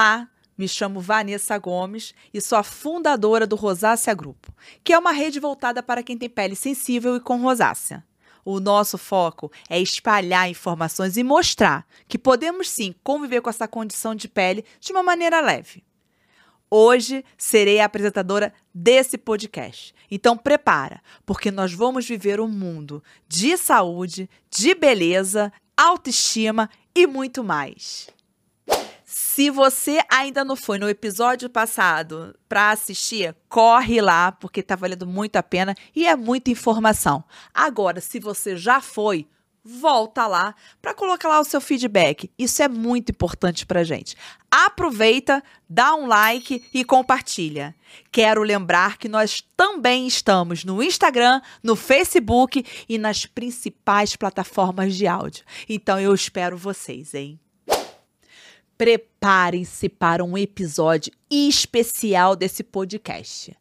Olá, me chamo Vanessa Gomes e sou a fundadora do Rosácea Grupo, que é uma rede voltada para quem tem pele sensível e com rosácea. O nosso foco é espalhar informações e mostrar que podemos sim conviver com essa condição de pele de uma maneira leve. Hoje serei a apresentadora desse podcast. Então prepara, porque nós vamos viver um mundo de saúde, de beleza, autoestima e muito mais. Se você ainda não foi no episódio passado para assistir, corre lá, porque tá valendo muito a pena e é muita informação. Agora, se você já foi, volta lá para colocar lá o seu feedback. Isso é muito importante para gente. Aproveita, dá um like e compartilha. Quero lembrar que nós também estamos no Instagram, no Facebook e nas principais plataformas de áudio. Então eu espero vocês, hein? Preparem-se para um episódio especial desse podcast.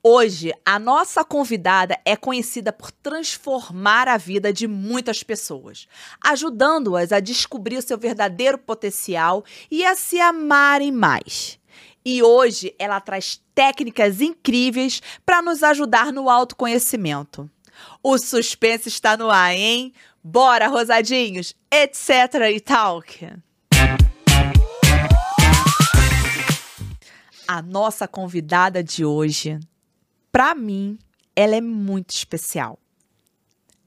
Hoje, a nossa convidada é conhecida por transformar a vida de muitas pessoas, ajudando-as a descobrir o seu verdadeiro potencial e a se amarem mais. E hoje ela traz técnicas incríveis para nos ajudar no autoconhecimento. O suspense está no ar, hein? Bora, rosadinhos, etc e tal. A nossa convidada de hoje, para mim, ela é muito especial.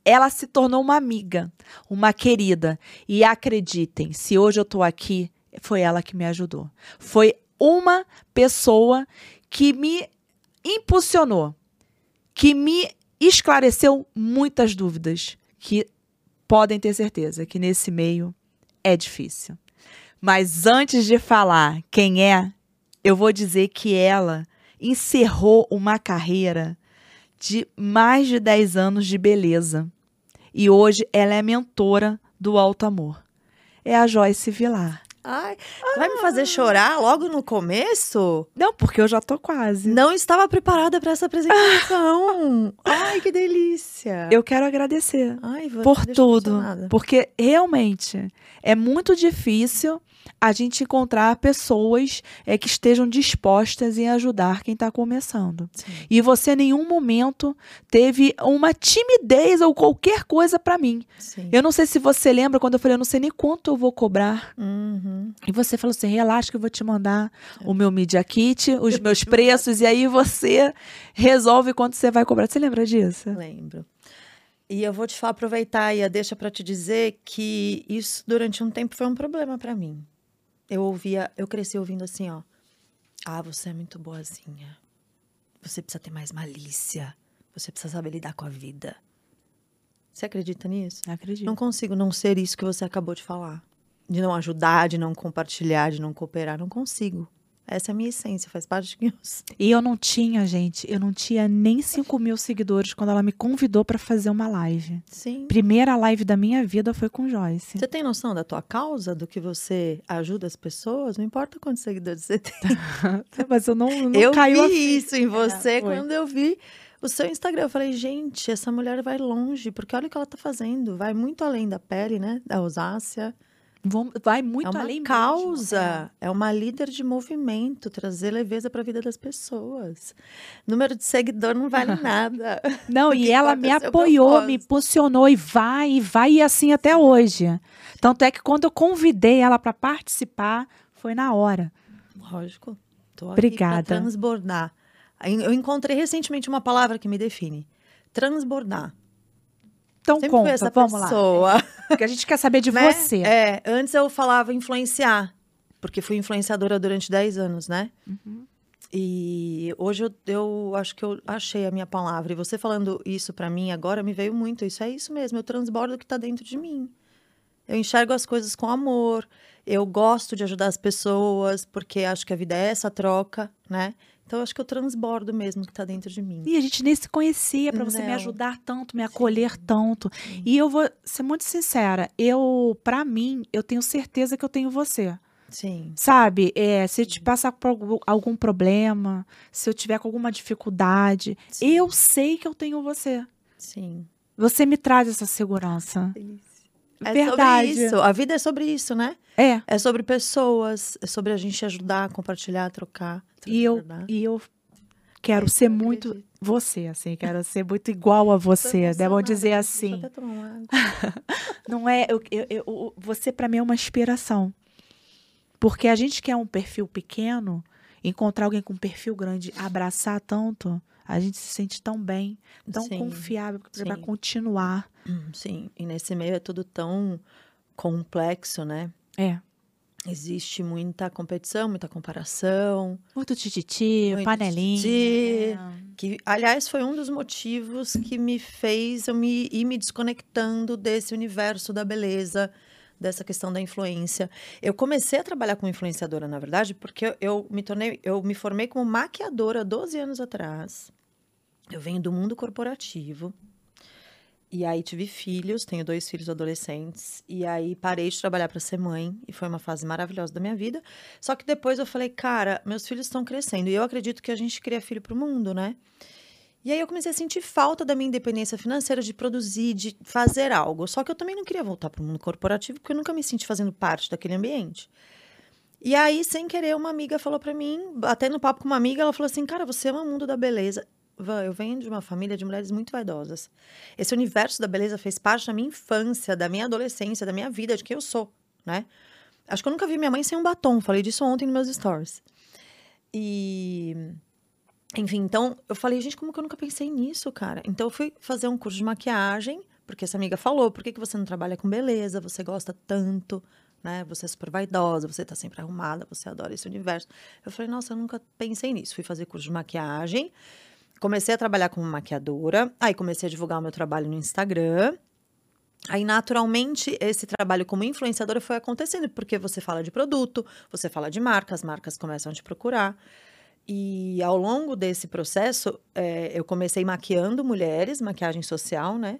Ela se tornou uma amiga, uma querida. E acreditem, se hoje eu estou aqui, foi ela que me ajudou. Foi uma pessoa que me impulsionou, que me esclareceu muitas dúvidas, que podem ter certeza que nesse meio é difícil. Mas antes de falar quem é, eu vou dizer que ela encerrou uma carreira de mais de 10 anos de beleza. E hoje ela é mentora do Alto Amor. É a Joyce Vilar. Ai, vai me fazer chorar logo no começo? Não, porque eu já tô quase. Não estava preparada para essa apresentação. Ai, que delícia. Eu quero agradecer Ai, por tudo, porque realmente é muito difícil a gente encontrar pessoas é, que estejam dispostas em ajudar quem está começando. Sim. E você em nenhum momento teve uma timidez ou qualquer coisa para mim. Sim. Eu não sei se você lembra quando eu falei, eu não sei nem quanto eu vou cobrar. Uhum. E você falou assim: relaxa que eu vou te mandar o meu Media Kit, os meus preços, e aí você resolve quanto você vai cobrar. Você lembra disso? Lembro. E eu vou te falar, aproveitar aí a deixa para te dizer que isso durante um tempo foi um problema para mim. Eu ouvia, eu cresci ouvindo assim, ó. Ah, você é muito boazinha. Você precisa ter mais malícia. Você precisa saber lidar com a vida. Você acredita nisso? Acredito. Não consigo não ser isso que você acabou de falar. De não ajudar, de não compartilhar, de não cooperar. Não consigo. Essa é a minha essência, faz parte de sou. E eu não tinha, gente, eu não tinha nem 5 mil seguidores quando ela me convidou para fazer uma live. Sim. Primeira live da minha vida foi com Joyce. Você tem noção da tua causa, do que você ajuda as pessoas? Não importa quantos seguidores você tem. Mas eu não, não eu caiu vi isso em você É, quando eu vi o seu Instagram. Eu falei, gente, essa mulher vai longe, porque olha o que ela tá fazendo. Vai muito além da pele, né? Da rosácea. Vai muito é uma além mesmo, causa. É uma líder de movimento, trazer leveza para a vida das pessoas. Número de seguidor não vale nada. é. Não, e ela me é seu apoiou, me impulsionou e vai, e vai, e assim até hoje. Tanto é que quando eu convidei ela para participar, foi na hora. Lógico. Tô Obrigada. transbordar. Eu encontrei recentemente uma palavra que me define. Transbordar. Então Sempre conta, essa vamos lá. pessoa. Porque a gente quer saber de né? você. É, antes eu falava influenciar, porque fui influenciadora durante 10 anos, né? Uhum. E hoje eu, eu acho que eu achei a minha palavra. E você falando isso pra mim agora me veio muito. Isso é isso mesmo, eu transbordo o que tá dentro de mim. Eu enxergo as coisas com amor. Eu gosto de ajudar as pessoas, porque acho que a vida é essa troca, né? Então eu acho que eu transbordo mesmo o que tá dentro de mim. E a gente nem se conhecia para você me ajudar tanto, me acolher tanto. E eu vou ser muito sincera, eu, para mim, eu tenho certeza que eu tenho você. Sim. Sabe? É, se eu te passar por algum- problema, se eu tiver com alguma dificuldade, Sim. eu sei que eu tenho você. Sim. Você me traz essa segurança. Delícia. É Verdade. sobre isso. A vida é sobre isso, né? É. É sobre pessoas, é sobre a gente ajudar, compartilhar, trocar. E eu, e eu quero ser muito acredito. você, assim, quero ser muito igual a você. Devam emocionada, dizer deixa eu assim. Não é. eu- eu- eu- você, pra mim, é uma inspiração. Porque a gente quer um perfil pequeno, encontrar alguém com um perfil grande, abraçar tanto, a gente se sente tão bem, tão Sim, confiável, sim. continuar. Hum, Sim, e nesse meio é tudo tão complexo, né? É. Existe muita competição, muita comparação. Muito tititi, Muito panelinha. tititi. Que, aliás, foi um dos motivos que me fez eu me, ir me desconectando desse universo da beleza, dessa questão da influência. Eu comecei a trabalhar como influenciadora, na verdade, porque eu, eu me tornei, eu me formei como maquiadora 12 anos atrás. Eu venho do mundo corporativo. E aí tive filhos, tenho dois filhos adolescentes. E aí parei de trabalhar para ser mãe. E foi uma fase maravilhosa da minha vida. Só que depois eu falei, cara, meus filhos estão crescendo. E eu acredito que a gente cria filho pro mundo, né? E aí eu comecei a sentir falta da minha independência financeira, de produzir, de fazer algo. Só que eu também não queria voltar pro mundo corporativo, porque eu nunca me senti fazendo parte daquele ambiente. E aí, sem querer, uma amiga falou pra mim, até no papo com uma amiga, ela falou assim: Cara, você ama o mundo da beleza. Van, eu venho de uma família de mulheres muito vaidosas. Esse universo da beleza fez parte da minha infância, da minha adolescência, da minha vida, de quem eu sou, né? Acho que eu nunca vi minha mãe sem um batom. Falei disso ontem nos meus stories. E. Enfim, então eu falei, gente, como que eu nunca pensei nisso, cara? Então eu fui fazer um curso de maquiagem, porque essa amiga falou: por que, que você não trabalha com beleza? Você gosta tanto, né? Você é super vaidosa, você tá sempre arrumada, você adora esse universo. Eu falei, nossa, eu nunca pensei nisso. Fui fazer curso de maquiagem, comecei a trabalhar como maquiadora, aí comecei a divulgar o meu trabalho no Instagram. Aí, naturalmente, esse trabalho como influenciadora foi acontecendo, porque você fala de produto, você fala de marca, as marcas começam a te procurar. E ao longo desse processo, eh, eu comecei maquiando mulheres, maquiagem social, né?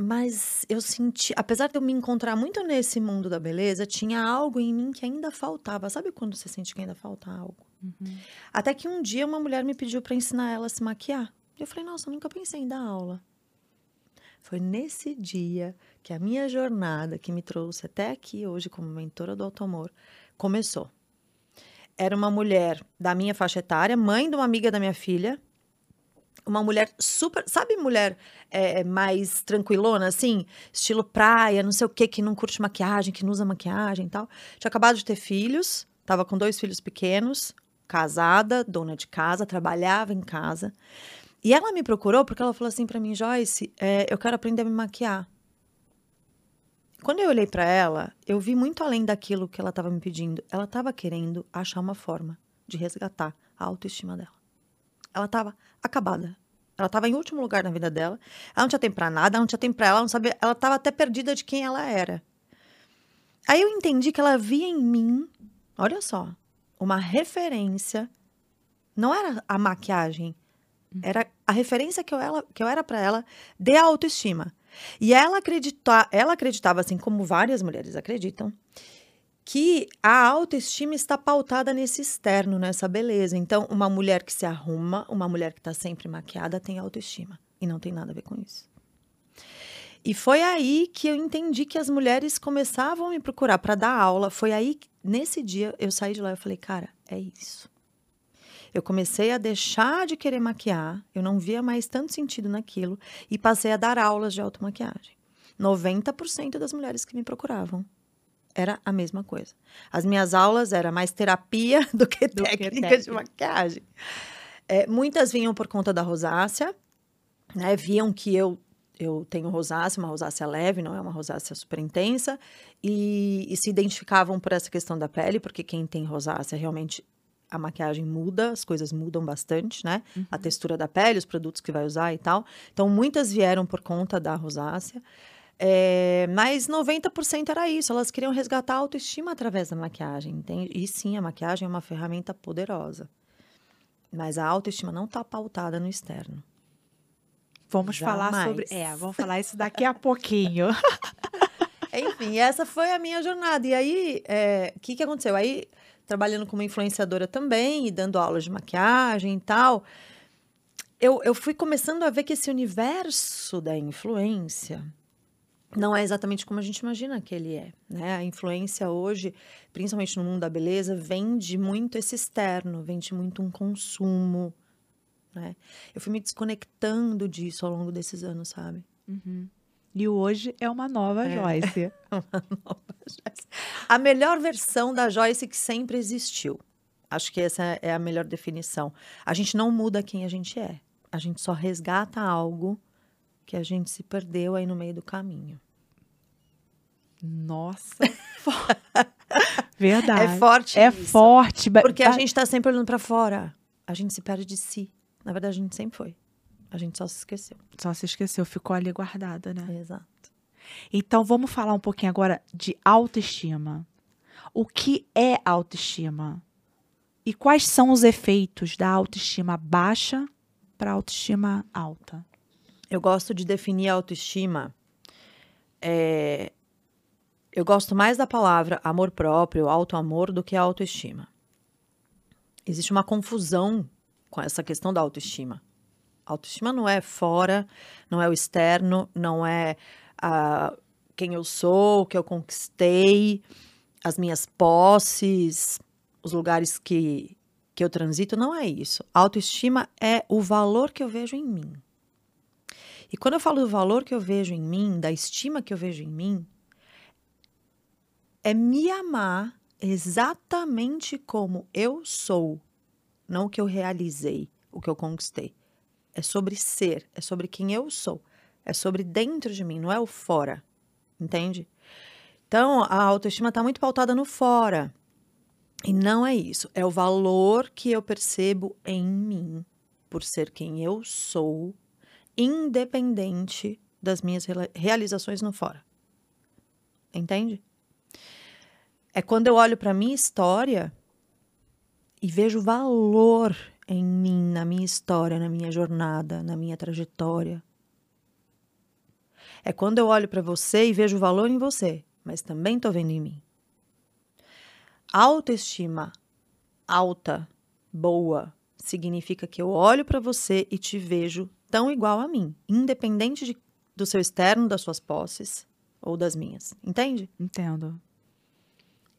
Mas eu senti, apesar de eu me encontrar muito nesse mundo da beleza, tinha algo em mim que ainda faltava. Sabe quando você sente que ainda falta algo? Até que um dia uma mulher me pediu para ensinar ela a se maquiar. E eu falei, nossa, eu nunca pensei em dar aula. Foi nesse dia que a minha jornada, que me trouxe até aqui hoje como mentora do Automor, começou. Era uma mulher da minha faixa etária, mãe de uma amiga da minha filha. Uma mulher super. Sabe, mulher é, mais tranquilona, assim? Estilo praia, não sei o quê, que não curte maquiagem, que não usa maquiagem e tal. Tinha acabado de ter filhos, tava com dois filhos pequenos, casada, dona de casa, trabalhava em casa. E ela me procurou porque ela falou assim pra mim, Joyce, é, eu quero aprender a me maquiar. Quando eu olhei pra ela, eu vi muito além daquilo que ela estava me pedindo. Ela estava querendo achar uma forma de resgatar a autoestima dela. Ela estava acabada. Ela estava em último lugar na vida dela. Ela não tinha tempo pra nada, ela não tinha tempo pra ela, ela não sabia, ela estava até perdida de quem ela era. Aí eu entendi que ela via em mim, olha só, uma referência. Não era a maquiagem, era a referência que eu, ela, que eu era para ela de autoestima. E ela, acredita, ela acreditava, assim como várias mulheres acreditam, que a autoestima está pautada nesse externo, nessa beleza. Então, uma mulher que se arruma, uma mulher que está sempre maquiada, tem autoestima. E não tem nada a ver com isso. E foi aí que eu entendi que as mulheres começavam a me procurar para dar aula. Foi aí, nesse dia, eu saí de lá e falei, cara, é isso. Eu comecei a deixar de querer maquiar, eu não via mais tanto sentido naquilo e passei a dar aulas de automaquiagem. 90% das mulheres que me procuravam era a mesma coisa. As minhas aulas era mais terapia do que Do que técnica de técnica. maquiagem. É, muitas vinham por conta da rosácea, né? Viam que eu eu tenho rosácea, uma rosácea leve, não é uma rosácea super intensa, e, e se identificavam por essa questão da pele, porque quem tem rosácea realmente a maquiagem muda, as coisas mudam bastante, né? A textura da pele, os produtos que vai usar e tal. Então, muitas vieram por conta da rosácea. É, mas 90% era isso, elas queriam resgatar a autoestima através da maquiagem, entende? E sim, a maquiagem é uma ferramenta poderosa. Mas a autoestima não está pautada no externo. Vamos falar Jamais. sobre. É, vamos falar isso daqui a pouquinho. Enfim, essa foi a minha jornada. E aí, é, o que, que aconteceu? Aí, trabalhando como influenciadora também e dando aulas de maquiagem e tal, eu, eu fui começando a ver que esse universo da influência não é exatamente como a gente imagina que ele é, né? A influência hoje, principalmente no mundo da beleza, vende muito esse externo, vende muito um consumo, né? Eu fui me desconectando disso ao longo desses anos, sabe? E o hoje é uma nova É. Joyce. Uma nova Joyce. A melhor versão da Joyce que sempre existiu. Acho que essa é a melhor definição. A gente não muda quem a gente é. A gente só resgata algo que a gente se perdeu aí no meio do caminho. Nossa. Verdade. É forte É isso. forte. Porque a gente tá sempre olhando pra fora. A gente se perde de si. Na verdade, a gente sempre foi. A gente só se esqueceu. Só se esqueceu, ficou ali guardada, né? Exato. Então vamos falar um pouquinho agora de autoestima. O que é autoestima? E quais são os efeitos da autoestima baixa para autoestima alta? Eu gosto de definir a autoestima. é, Eu gosto mais da palavra amor próprio, autoamor, do que a autoestima. Existe uma confusão com essa questão da autoestima. Autoestima não é fora, não é o externo, não é ah, quem eu sou, o que eu conquistei, as minhas posses, os lugares que, que eu transito. Não é isso. Autoestima é o valor que eu vejo em mim. E quando eu falo do valor que eu vejo em mim, da estima que eu vejo em mim, é me amar exatamente como eu sou, não o que eu realizei, o que eu conquistei. É sobre ser, é sobre quem eu sou, é sobre dentro de mim, não é o fora, entende? Então, a autoestima está muito pautada no fora. E não é isso, é o valor que eu percebo em mim, por ser quem eu sou, independente das minhas realizações no fora. Entende? É quando eu olho para minha história e vejo valor em mim, na minha história, na minha jornada, na minha trajetória. É quando eu olho para você e vejo valor em você, mas também estou vendo em mim. Autoestima alta, boa, significa que eu olho para você e te vejo tão igual a mim, independente de- do seu externo, das suas posses ou das minhas. Entende? Entendo.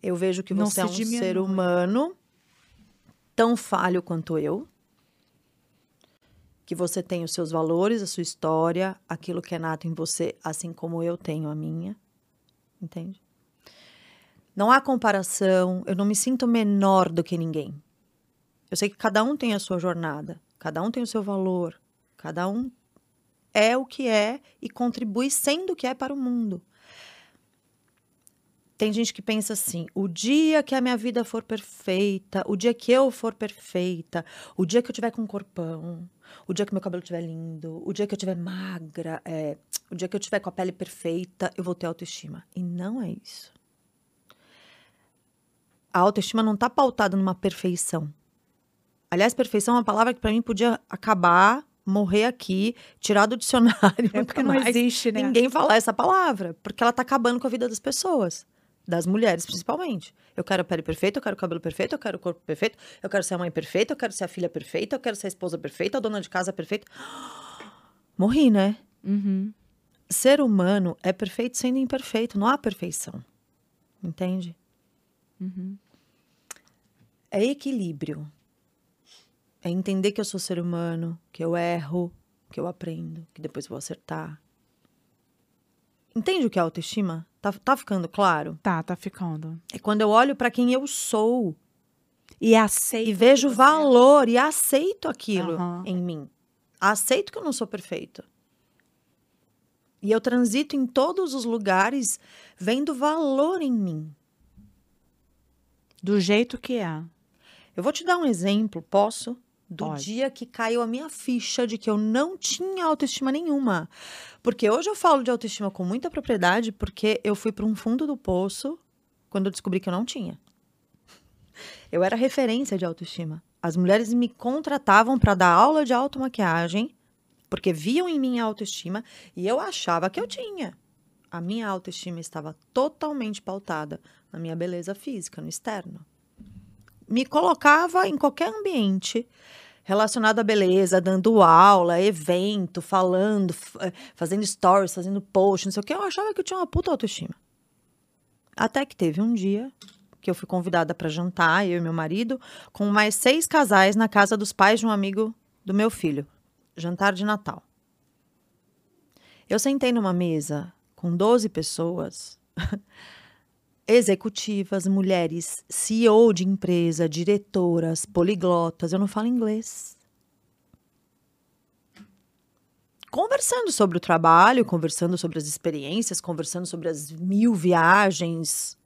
Eu vejo que Não você é um ser humano tão falho quanto eu, que você tem os seus valores, a sua história, aquilo que é nato em você, assim como eu tenho a minha. Entende? Não há comparação, eu não me sinto menor do que ninguém. Eu sei que cada um tem a sua jornada, cada um tem o seu valor, cada um é o que é e contribui sendo o que é para o mundo. Tem gente que pensa assim: o dia que a minha vida for perfeita, o dia que eu for perfeita, o dia que eu tiver com um corpão, o dia que meu cabelo estiver lindo, o dia que eu estiver magra, é, o dia que eu tiver com a pele perfeita, eu vou ter autoestima. E não é isso. A autoestima não está pautada numa perfeição. Aliás, perfeição é uma palavra que para mim podia acabar, morrer aqui, tirar do dicionário. É porque não existe, né? ninguém falar essa palavra, porque ela tá acabando com a vida das pessoas, das mulheres principalmente. Eu quero a pele perfeita, eu quero o cabelo perfeito, eu quero o corpo perfeito, eu quero ser a mãe perfeita, eu quero ser a filha perfeita, eu quero ser a esposa perfeita, a dona de casa perfeita. Morri, né? Uhum. Ser humano é perfeito sendo imperfeito, não há perfeição. Entende? É equilíbrio. É entender que eu sou ser humano, que eu erro, que eu aprendo, que depois vou acertar. Entende o que é autoestima? Tá, tá ficando claro? Tá, tá ficando. É quando eu olho para quem eu sou E aceita. e vejo você- valor e aceito aquilo Aham. em mim. Aceito que eu não sou perfeito. E eu transito em todos os lugares vendo valor em mim. Do jeito que é. Eu vou te dar um exemplo, posso? Do dia que caiu a minha ficha de que eu não tinha autoestima nenhuma. Porque hoje eu falo de autoestima com muita propriedade, porque eu fui para um fundo do poço quando eu descobri que eu não tinha. Eu era referência de autoestima. As mulheres me contratavam para dar aula de automaquiagem, porque viam em mim a autoestima e eu achava que eu tinha. A minha autoestima estava totalmente pautada na minha beleza física, no externo me colocava em qualquer ambiente, relacionado à beleza, dando aula, evento, falando, eh, fazendo stories, fazendo post, não sei o que, eu achava que eu tinha uma puta autoestima. Até que teve um dia que eu fui convidada para jantar, eu e meu marido, com mais seis casais na casa dos pais de um amigo do meu filho. Jantar de Natal. Eu sentei numa mesa com 12 pessoas, executivas, mulheres, CEO de empresa, diretoras, poliglotas, eu não falo inglês. Conversando sobre o trabalho, conversando sobre as experiências, conversando sobre as mil viagens.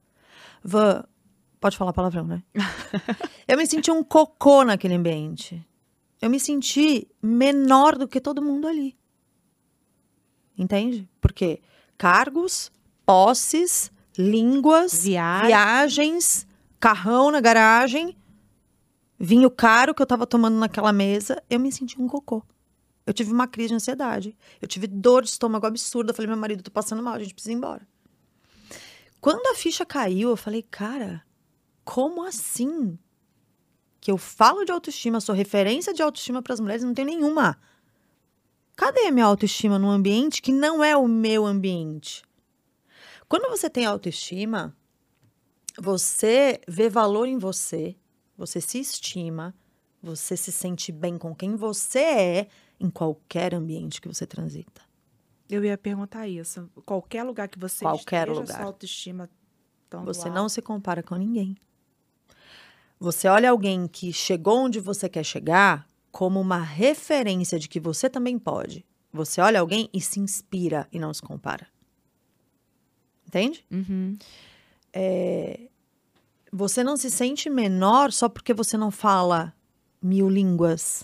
Pode falar palavrão, né? eu me senti um cocô naquele ambiente. Eu me senti menor do que todo mundo ali. Entende? Porque cargos, posses, línguas, Viagem. viagens, carrão na garagem, vinho caro que eu tava tomando naquela mesa, eu me senti um cocô. Eu tive uma crise de ansiedade. Eu tive dor de estômago absurda. Eu falei, meu marido, tô passando mal, a gente precisa ir embora. Quando a ficha caiu, eu falei, cara, como assim? Que eu falo de autoestima, sou referência de autoestima para as mulheres, não tenho nenhuma. Cadê a minha autoestima num ambiente que não é o meu ambiente? Quando você tem autoestima, você vê valor em você, você se estima, você se sente bem com quem você é em qualquer ambiente que você transita. Eu ia perguntar isso. Qualquer lugar que você Qualquer esteja, lugar. sua autoestima estando Você não se compara com ninguém. Você olha alguém que chegou onde você quer chegar como uma referência de que você também pode. Você olha alguém e se inspira e não se compara. Entende? Uhum. Você não se sente menor só porque você não fala mil línguas.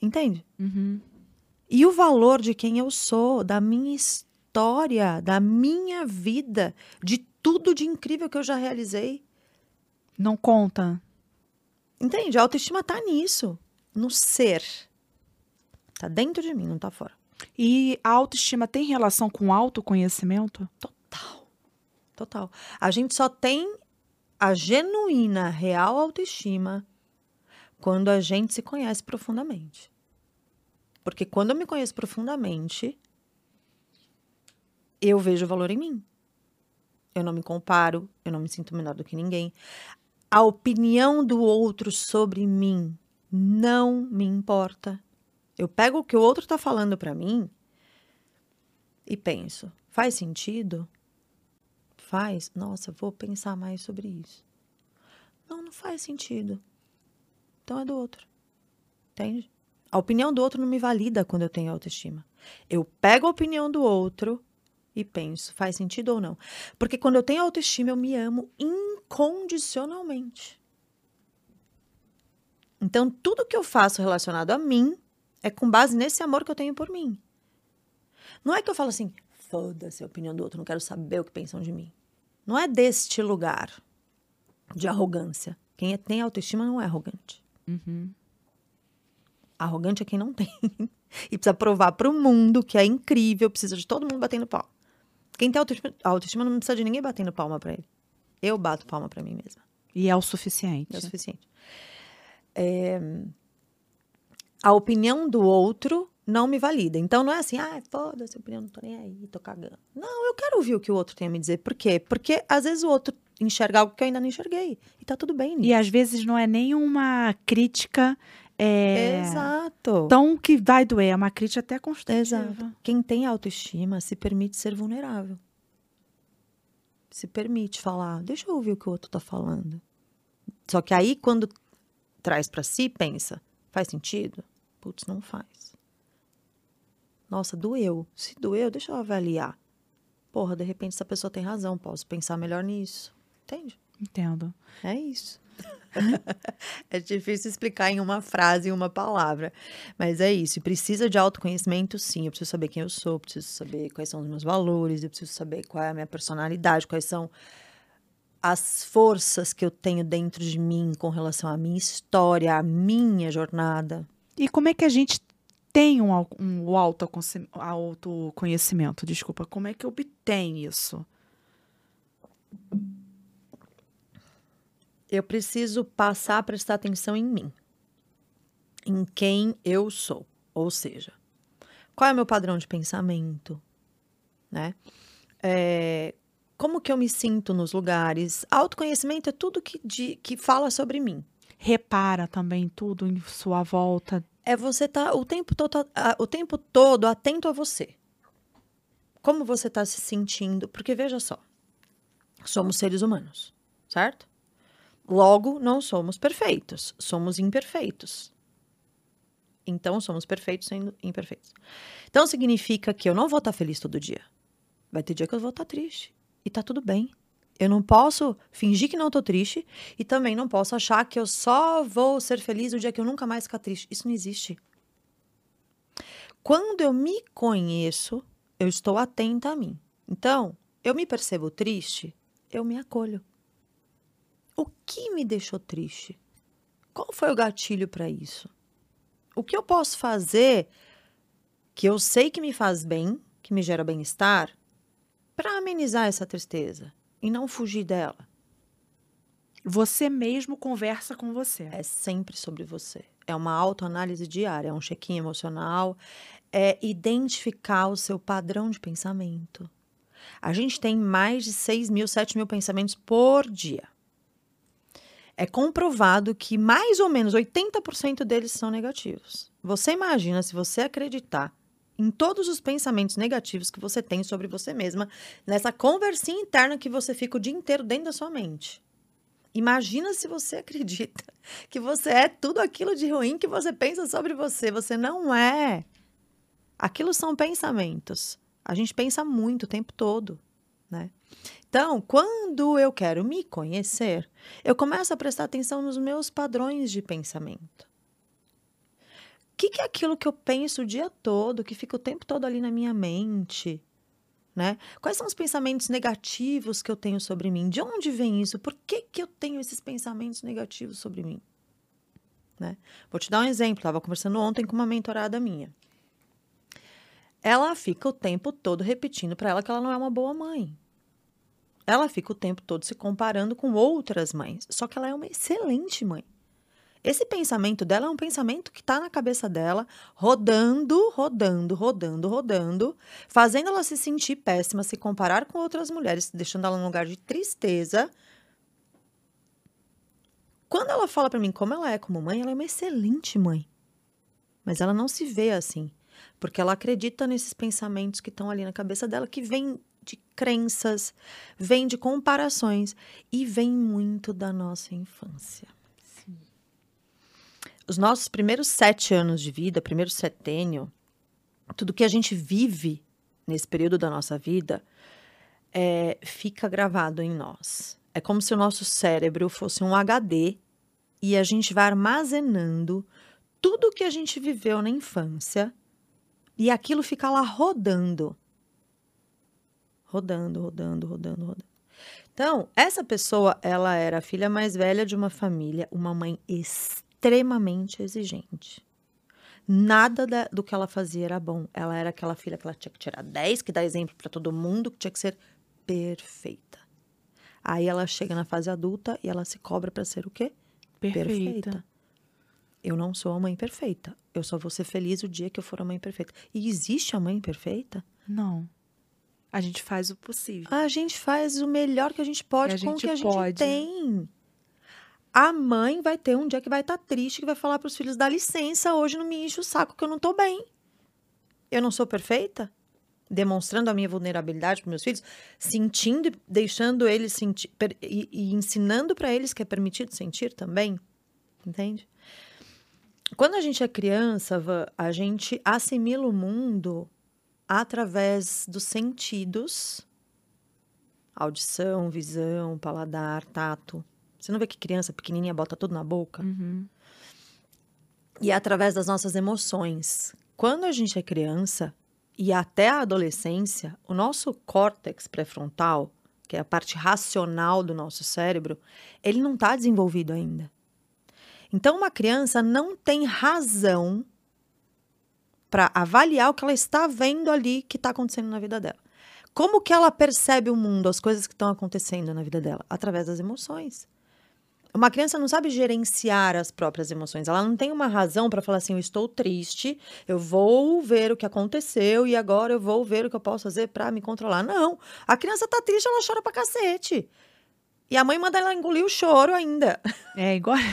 Entende? Uhum. E o valor de quem eu sou, da minha história, da minha vida, de tudo de incrível que eu já realizei. Não conta. Entende? A autoestima tá nisso, no ser. Tá dentro de mim, não tá fora. E a autoestima tem relação com autoconhecimento? Total. Total. A gente só tem a genuína, real autoestima quando a gente se conhece profundamente. Porque quando eu me conheço profundamente, eu vejo valor em mim. Eu não me comparo, eu não me sinto menor do que ninguém. A opinião do outro sobre mim não me importa. Eu pego o que o outro está falando para mim e penso: faz sentido? Faz? Nossa, vou pensar mais sobre isso. Não, não faz sentido. Então é do outro. Entende? A opinião do outro não me valida quando eu tenho autoestima. Eu pego a opinião do outro e penso, faz sentido ou não? Porque quando eu tenho autoestima, eu me amo incondicionalmente. Então, tudo que eu faço relacionado a mim é com base nesse amor que eu tenho por mim. Não é que eu falo assim, foda-se a opinião do outro, não quero saber o que pensam de mim. Não é deste lugar de arrogância. Quem é- tem autoestima não é arrogante. Uhum. Arrogante é quem não tem. e precisa provar para o mundo que é incrível, precisa de todo mundo batendo palma. Quem tem autoestima, autoestima não precisa de ninguém batendo palma para ele. Eu bato palma para mim mesma. E é o suficiente. É o suficiente. É, A opinião do outro não me valida. Então não é assim, ah, foda-se opinião, não tô nem aí, tô cagando. Não, eu quero ouvir o que o outro tem a me dizer. Por quê? Porque às vezes o outro enxerga algo que eu ainda não enxerguei. E tá tudo bem nisso. E às vezes não é nenhuma crítica é, Exato. tão que vai doer, é uma crítica até. Exato. Quem tem autoestima se permite ser vulnerável. Se permite falar, deixa eu ouvir o que o outro tá falando. Só que aí, quando traz pra si, pensa, faz sentido? Putz, não faz. Nossa, doeu. Se doeu, deixa eu avaliar. Porra, de repente essa pessoa tem razão, posso pensar melhor nisso. Entende? Entendo. É isso. é difícil explicar em uma frase, em uma palavra. Mas é isso. Precisa de autoconhecimento, sim. Eu preciso saber quem eu sou, eu preciso saber quais são os meus valores, eu preciso saber qual é a minha personalidade, quais são as forças que eu tenho dentro de mim com relação à minha história, à minha jornada. E como é que a gente tem um, um autoconhecimento? Desculpa, como é que obtém isso? Eu preciso passar a prestar atenção em mim. em quem eu sou. Ou seja, qual é o meu padrão de pensamento, né? É, como que eu me sinto nos lugares. Autoconhecimento é tudo que, de, que fala sobre mim. Repara também tudo em sua volta. É você estar tá, o, tempo todo, o tempo todo atento a você. Como você está se sentindo. Porque veja só, somos seres humanos, certo? Logo, não somos perfeitos, somos imperfeitos. Então, somos perfeitos sendo imperfeitos. Então, significa que eu não vou estar tá feliz todo dia. Vai ter dia que eu vou estar tá triste e tá tudo bem. Eu não posso fingir que não tô triste e também não posso achar que eu só vou ser feliz o dia que eu nunca mais ficar triste. Isso não existe. Quando eu me conheço, eu estou atenta a mim. Então, eu me percebo triste, eu me acolho. O que me deixou triste? Qual foi o gatilho para isso? O que eu posso fazer que eu sei que me faz bem, que me gera bem-estar, para amenizar essa tristeza e não fugir dela. Você mesmo conversa com você. É sempre sobre você. É uma autoanálise diária, é um check-in emocional, é identificar o seu padrão de pensamento. A gente tem mais de 6 mil, 7 mil pensamentos por dia. É comprovado que mais ou menos 80% deles são negativos. Você imagina se você acreditar em todos os pensamentos negativos que você tem sobre você mesma, nessa conversinha interna que você fica o dia inteiro dentro da sua mente. Imagina se você acredita que você é tudo aquilo de ruim que você pensa sobre você. Você não é. Aquilo são pensamentos. A gente pensa muito o tempo todo, né? Então, quando eu quero me conhecer, eu começo a prestar atenção nos meus padrões de pensamento que, que é aquilo que eu penso o dia todo, que fica o tempo todo ali na minha mente? Né? Quais são os pensamentos negativos que eu tenho sobre mim? De onde vem isso? Por que, que eu tenho esses pensamentos negativos sobre mim? Né? Vou te dar um exemplo. Estava conversando ontem com uma mentorada minha. Ela fica o tempo todo repetindo para ela que ela não é uma boa mãe. Ela fica o tempo todo se comparando com outras mães. Só que ela é uma excelente mãe. Esse pensamento dela é um pensamento que está na cabeça dela, rodando, rodando, rodando, rodando, fazendo ela se sentir péssima, se comparar com outras mulheres, deixando ela num lugar de tristeza. Quando ela fala para mim como ela é como mãe, ela é uma excelente mãe. Mas ela não se vê assim, porque ela acredita nesses pensamentos que estão ali na cabeça dela, que vêm de crenças, vêm de comparações e vem muito da nossa infância os nossos primeiros sete anos de vida, primeiro setênio, tudo que a gente vive nesse período da nossa vida é, fica gravado em nós. É como se o nosso cérebro fosse um HD e a gente vai armazenando tudo que a gente viveu na infância e aquilo fica lá rodando. Rodando, rodando, rodando, rodando. Então, essa pessoa, ela era a filha mais velha de uma família, uma mãe extremamente extremamente exigente. Nada da, do que ela fazia era bom. Ela era aquela filha que ela tinha que tirar 10, que dá exemplo para todo mundo, que tinha que ser perfeita. Aí ela chega na fase adulta e ela se cobra para ser o quê? Perfeita. perfeita. Eu não sou a mãe perfeita. Eu só vou ser feliz o dia que eu for a mãe perfeita. E existe a mãe perfeita? Não. A gente faz o possível. A gente faz o melhor que a gente pode com o que a gente tem a mãe vai ter um dia que vai estar tá triste, que vai falar para os filhos: dá licença, hoje não me enche o saco que eu não estou bem. Eu não sou perfeita? Demonstrando a minha vulnerabilidade para meus filhos, sentindo e deixando eles sentir, e, e ensinando para eles que é permitido sentir também. Entende? Quando a gente é criança, a gente assimila o mundo através dos sentidos audição, visão, paladar, tato. Você não vê que criança pequenininha bota tudo na boca? Uhum. E é através das nossas emoções. Quando a gente é criança e até a adolescência, o nosso córtex pré-frontal, que é a parte racional do nosso cérebro, ele não está desenvolvido ainda. Então, uma criança não tem razão para avaliar o que ela está vendo ali que está acontecendo na vida dela. Como que ela percebe o mundo, as coisas que estão acontecendo na vida dela? Através das emoções. Uma criança não sabe gerenciar as próprias emoções. Ela não tem uma razão para falar assim: eu estou triste, eu vou ver o que aconteceu e agora eu vou ver o que eu posso fazer para me controlar. Não. A criança tá triste, ela chora pra cacete. E a mãe manda ela engolir o choro ainda. É igual.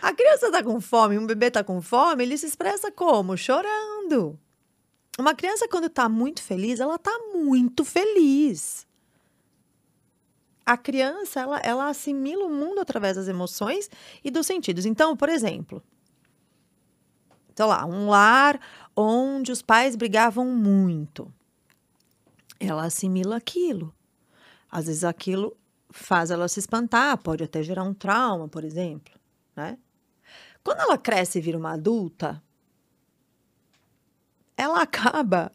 A criança tá com fome, um bebê tá com fome, ele se expressa como? Chorando. Uma criança, quando tá muito feliz, ela tá muito feliz. A criança, ela, ela assimila o mundo através das emoções e dos sentidos. Então, por exemplo, sei lá, um lar onde os pais brigavam muito. Ela assimila aquilo. Às vezes aquilo faz ela se espantar, pode até gerar um trauma, por exemplo, né? Quando ela cresce e vira uma adulta, ela acaba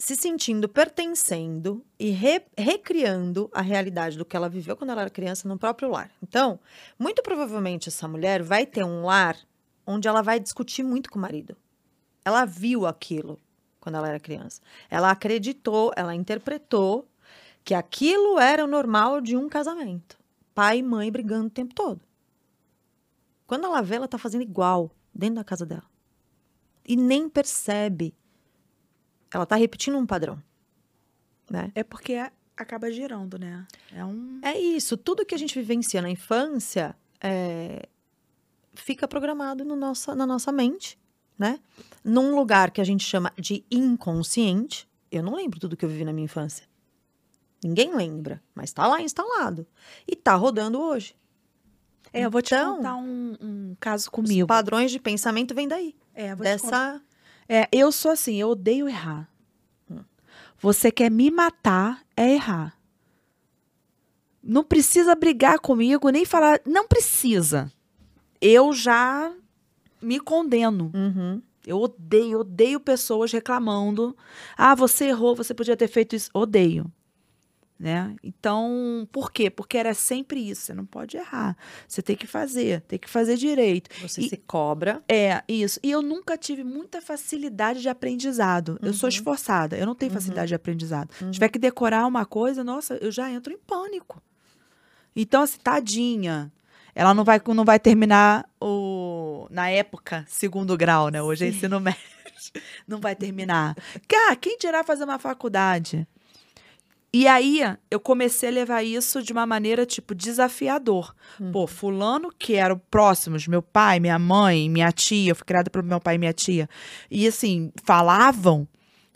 se sentindo pertencendo e re recriando a realidade do que ela viveu quando ela era criança no próprio lar. Então, muito provavelmente essa mulher vai ter um lar onde ela vai discutir muito com o marido. Ela viu aquilo quando ela era criança. Ela acreditou, ela interpretou que aquilo era o normal de um casamento. Pai e mãe brigando o tempo todo. Quando ela vê, ela tá fazendo igual dentro da casa dela. E nem percebe. Ela tá repetindo um padrão. Né? É porque acaba girando, né? É um. É isso. Tudo que a gente vivencia na infância é, fica programado no nossa, na nossa mente, né? Num lugar que a gente chama de inconsciente. Eu não lembro tudo que eu vivi na minha infância. Ninguém lembra, mas tá lá instalado. E tá rodando hoje. É, eu vou te Então, contar um, um caso Os comigo. padrões de pensamento vêm daí. É, vou te contar. É, eu sou assim, eu odeio errar. Você quer me matar, é errar. Não precisa brigar comigo, nem falar. Não precisa. Eu já me condeno. Uhum. Eu odeio, odeio pessoas reclamando. Ah, você errou, você podia ter feito isso. Odeio. Né? Então, por quê? Porque era sempre isso. Você não pode errar. Você tem que fazer, tem que fazer direito. Você E- se cobra. É, isso. E eu nunca tive muita facilidade de aprendizado. Eu sou Uhum. esforçada, eu não tenho Uhum. facilidade de aprendizado. Uhum. Se tiver que decorar uma coisa, nossa, eu já entro em pânico. Então, assim, tadinha. Ela não vai, não vai terminar o. Na época, segundo grau, né? Hoje é ensino médio. Não vai terminar. Cara, quem dirá fazer uma faculdade? E aí, eu comecei a levar isso de uma maneira, tipo, desafiador. Uhum. Pô, fulano que eram próximos, meu pai, minha mãe, minha tia, eu fui criada pelo meu pai e minha tia. E assim, falavam,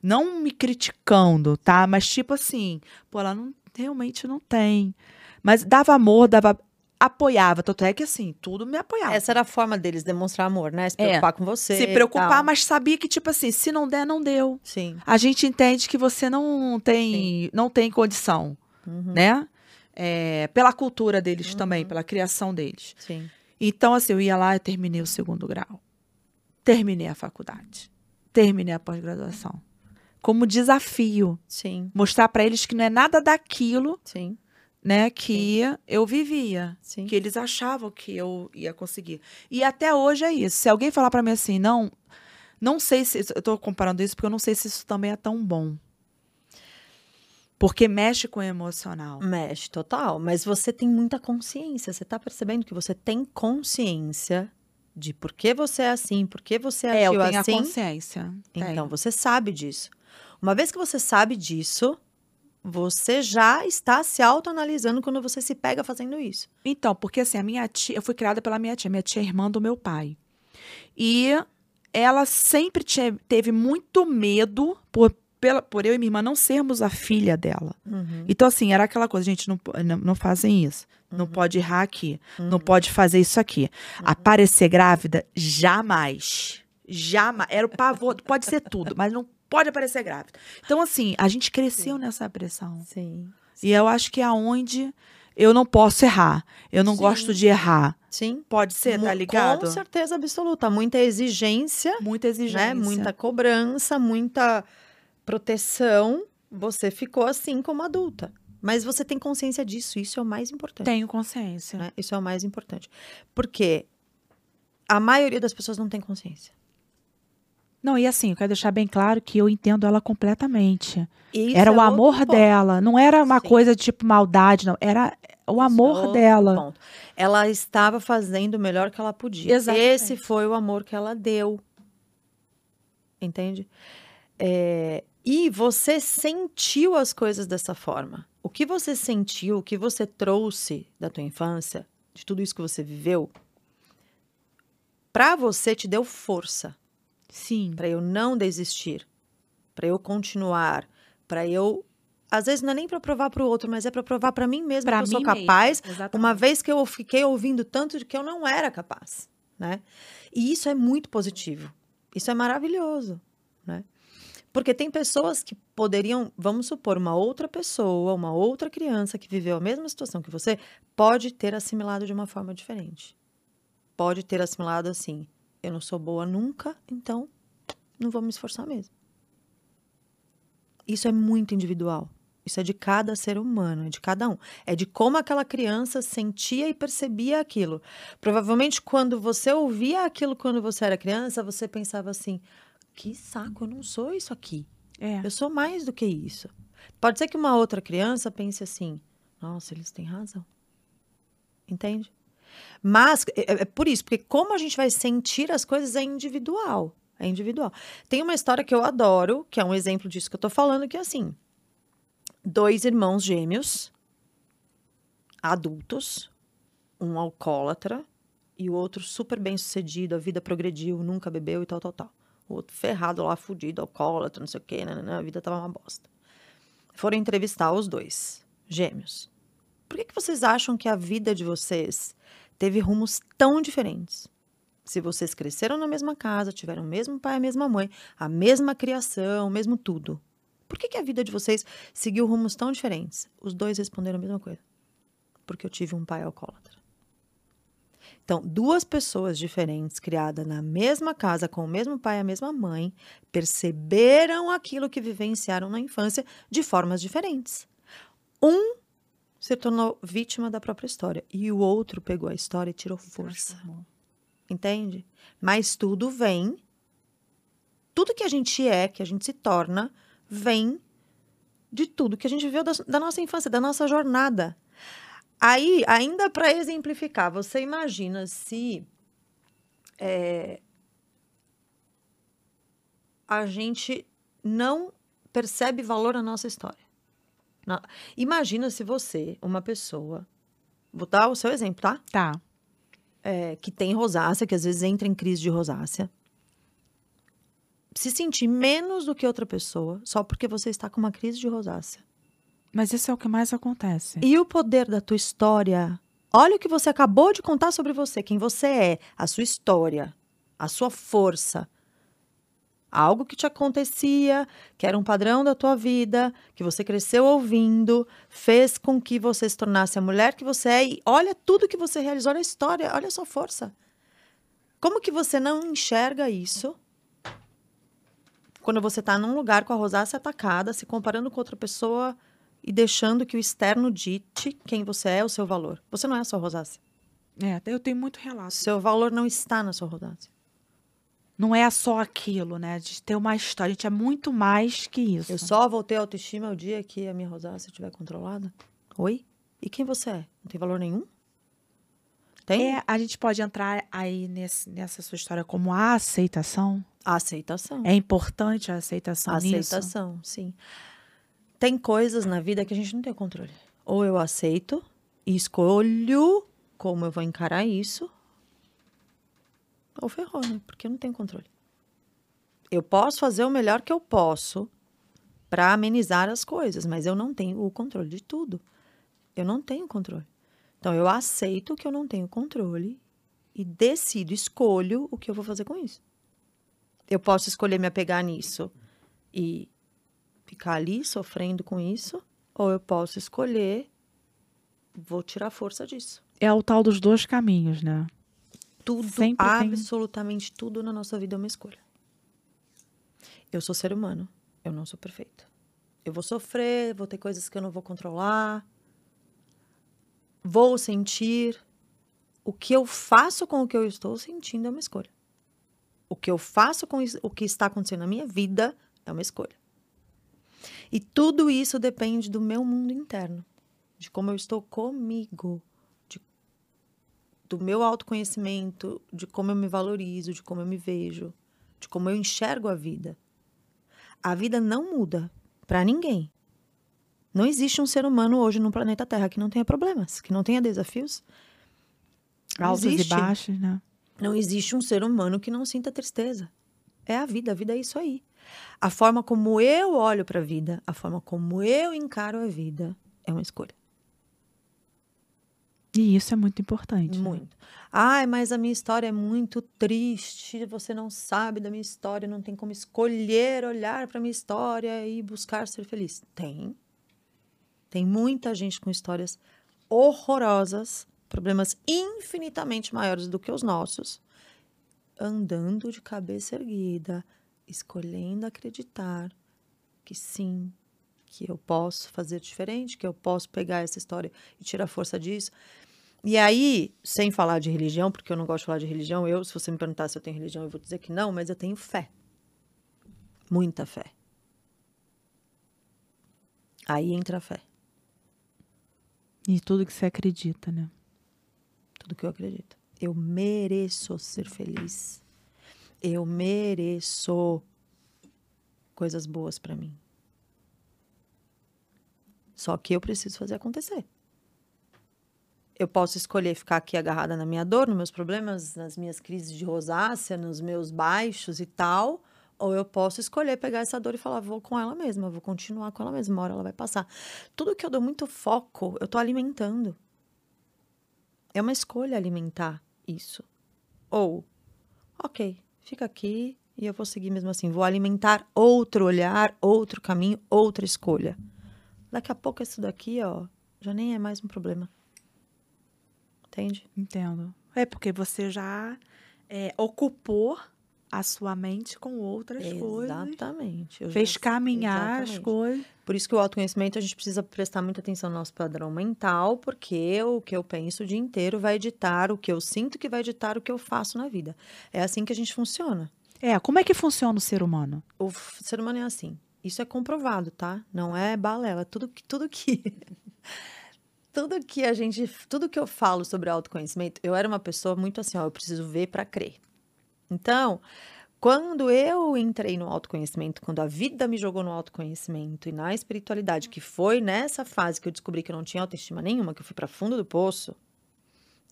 não me criticando, tá? Mas tipo assim, pô, ela não, realmente não tem. Mas dava amor, dava. Apoiava. Tanto é que assim, tudo me apoiava. Essa era a forma deles demonstrar amor, né? Se É. preocupar com você. Se preocupar, mas sabia que, tipo assim, se não der, não deu. Sim. A gente entende que você não tem, não tem condição, Uhum. né? É, pela cultura deles Uhum. também, pela criação deles. Sim. Então, assim, eu ia lá e terminei o segundo grau. Terminei a faculdade. Terminei a pós-graduação. Como desafio. Sim. Mostrar para eles que não é nada daquilo, Sim. Né, que eu vivia. Sim. Que eles achavam que eu ia conseguir. E até hoje é isso. Se alguém falar para mim assim, não, não sei se. Eu tô comparando isso porque eu não sei se isso também é tão bom. Porque mexe com o emocional. Mexe, total. Mas você tem muita consciência. Você tá percebendo que você tem consciência de por que você é assim, por que você É, eu agiu tenho a assim. consciência. Então, Tenho. você sabe disso. Uma vez que você sabe disso, você já está se autoanalisando quando você se pega fazendo isso. Então, porque assim, a minha tia, eu fui criada pela minha tia, minha tia é irmã do meu pai. E ela sempre tinha- teve muito medo por, pela, por eu e minha irmã não sermos a filha dela. Então, assim, era aquela coisa, gente, não, não, não fazem isso. Não pode errar aqui. Não pode fazer isso aqui. Aparecer grávida, jamais. Jamais. Era o pavor. Pode ser tudo, mas não pode aparecer grávida. Então, assim, a gente cresceu nessa pressão. Sim. E eu acho que é aonde eu não posso errar. Eu não Sim. gosto de errar. Sim. Pode ser, tá ligado? Com certeza absoluta. Muita exigência, Muita exigência. né? Muita cobrança, muita proteção. Você ficou assim como adulta. Mas você tem consciência disso. Isso é o mais importante. Tenho consciência. né? Isso é o mais importante. Porque a maioria das pessoas não tem consciência. Não, e assim, eu quero deixar bem claro que eu entendo ela completamente. Isso era é o amor dela, não era uma Sim. coisa tipo maldade, não. Era o é amor outro dela. ponto. Ela estava fazendo o melhor que ela podia. Exatamente. Esse foi o amor que ela deu. Entende? É, e você sentiu as coisas dessa forma. O que você sentiu, o que você trouxe da tua infância, de tudo isso que você viveu, para você te deu força Sim. para eu não desistir, para eu continuar, para eu às vezes não é nem para provar para o outro, mas é para provar para mim mesma Pra que eu sou capaz, uma vez que eu fiquei ouvindo tanto de que eu não era capaz, né? E isso é muito positivo. Isso é maravilhoso, né? Porque tem pessoas que poderiam, vamos supor, uma outra pessoa, uma outra criança que viveu a mesma situação que você, pode ter assimilado de uma forma diferente. Pode ter assimilado assim: eu não sou boa nunca, então não vou me esforçar mesmo. Isso é muito individual. Isso é de cada ser humano, é de cada um. É de como aquela criança sentia e percebia aquilo. Provavelmente, quando você ouvia aquilo quando você era criança, você pensava assim: que saco, eu não sou isso aqui. É. Eu sou mais do que isso. Pode ser que uma outra criança pense assim: nossa, eles têm razão. Entende? Mas é, é- é por isso, porque como a gente vai sentir as coisas é individual. É individual. Tem uma história que eu adoro, que é um exemplo disso que eu tô falando, que é assim: dois irmãos gêmeos, adultos, um alcoólatra e o outro super bem sucedido, a vida progrediu, nunca bebeu e tal, tal, tal. O outro ferrado lá, fudido, alcoólatra, não sei o quê, nananã, a vida tava uma bosta. Foram entrevistar os dois, gêmeos. Por que, que vocês acham que a vida de vocês teve rumos tão diferentes? Se vocês cresceram na mesma casa, tiveram o mesmo pai a mesma mãe, a mesma criação, o mesmo tudo. Por que, que a vida de vocês seguiu rumos tão diferentes? Os dois responderam a mesma coisa. Porque eu tive um pai alcoólatra. Então, duas pessoas diferentes, criadas na mesma casa, com o mesmo pai e a mesma mãe, perceberam aquilo que vivenciaram na infância de formas diferentes. Um se tornou vítima da própria história e o outro pegou a história e tirou força. Entende? Mas tudo vem. Tudo que a gente é, que a gente se torna, vem de tudo que a gente viveu da, da nossa infância, da nossa jornada. Aí, ainda para exemplificar, você imagina se é, a gente não percebe valor na nossa história. Na- imagina se você, uma pessoa, vou dar o seu exemplo, tá? Tá. é, que tem rosácea, que às vezes entra em crise de rosácea, se sentir menos do que outra pessoa só porque você está com uma crise de rosácea. Mas isso é o que mais acontece. E o poder da tua história. Olha o que você acabou de contar sobre você, quem você é, a sua história, a sua força. Algo que te acontecia, que era um padrão da tua vida, que você cresceu ouvindo, fez com que você se tornasse a mulher que você é. E olha tudo que você realizou, olha a história, olha a sua força. Como que você não enxerga isso quando você está num lugar com a rosácea atacada, se comparando com outra pessoa e deixando que o externo dite quem você é, o seu valor? Você não é a sua rosácea. É, eu tenho muito relato. Seu valor não está na sua rosácea. Não é só aquilo, né? De ter uma história. A gente é muito mais que isso. Eu só vou ter autoestima o dia que a minha rosácea estiver controlada? Oi? E quem você é? Não tem valor nenhum? Tem? É, a gente pode entrar aí nesse, nessa sua história como a aceitação. A aceitação. É importante a aceitação a nisso. aceitação, sim. Tem coisas na vida que a gente não tem controle. Ou eu aceito e escolho como eu vou encarar isso, ou ferrou, né? Porque não tenho controle. Eu posso fazer o melhor que eu posso para amenizar as coisas, mas eu não tenho o controle de tudo. Eu não tenho controle. Então eu aceito que eu não tenho controle e decido, escolho o que eu vou fazer com isso. Eu posso escolher me apegar nisso e ficar ali sofrendo com isso, ou eu posso escolher, vou tirar força disso. É o tal dos dois caminhos, né? Tudo, Sempre tem- absolutamente tudo na nossa vida é uma escolha. Eu sou ser humano, eu não sou perfeito. Eu vou sofrer, vou ter coisas que eu não vou controlar. Vou sentir. O que eu faço com o que eu estou sentindo é uma escolha. O que eu faço com o que está acontecendo na minha vida é uma escolha. E tudo isso depende do meu mundo interno, de como eu estou comigo, do meu autoconhecimento, de como eu me valorizo, de como eu me vejo, de como eu enxergo a vida. A vida não muda para ninguém. Não existe um ser humano hoje no planeta Terra que não tenha problemas, que não tenha desafios. Não Altos existe. e baixos, né? Não existe um ser humano que não sinta tristeza. É a vida, a vida é isso aí. A forma como eu olho para a vida, a forma como eu encaro a vida, é uma escolha. E isso é muito importante. Né? Muito. Né? Ai, mas a minha história é muito triste. Você não sabe da minha história, não tem como escolher olhar para minha história e buscar ser feliz. Tem. Tem muita gente com histórias horrorosas, problemas infinitamente maiores do que os nossos, andando de cabeça erguida, escolhendo acreditar que sim, que eu posso fazer diferente, que eu posso pegar essa história e tirar força disso. E aí, sem falar de religião, porque eu não gosto de falar de religião, eu, se você me perguntar se eu tenho religião, eu vou dizer que não, mas eu tenho fé. Muita fé. Aí entra a fé. E tudo que você acredita, né? Tudo que eu acredito. Eu mereço ser feliz. Eu mereço coisas boas para mim. Só que eu preciso fazer acontecer. Eu posso escolher ficar aqui agarrada na minha dor, nos meus problemas, nas minhas crises de rosácea, nos meus baixos e tal, ou eu posso escolher pegar essa dor e falar, vou com ela mesma, vou continuar com ela mesma, uma hora ela vai passar. Tudo que eu dou muito foco, eu tô alimentando. É uma escolha alimentar isso. Ou, ok, fica aqui e eu vou seguir mesmo assim. Vou alimentar outro olhar, outro caminho, outra escolha. Daqui a pouco isso daqui, ó, já nem é mais um problema. Entende? Entendo. É porque você já é, ocupou a sua mente com outras exatamente. coisas. Exatamente. Fez caminhar exatamente. as coisas. Por isso que o autoconhecimento a gente precisa prestar muita atenção no nosso padrão mental, porque o que eu penso o dia inteiro vai editar o que eu sinto, que vai editar o que eu faço na vida. É assim que a gente funciona. É, como é que funciona o ser humano? O ser humano é assim. Isso é comprovado, tá? Não é balela. Tudo que, tudo que, tudo que a gente, tudo que eu falo sobre autoconhecimento, eu era uma pessoa muito assim, ó, eu preciso ver para crer. Então, quando eu entrei no autoconhecimento, quando a vida me jogou no autoconhecimento e na espiritualidade, que foi nessa fase que eu descobri que eu não tinha autoestima nenhuma, que eu fui para fundo do poço,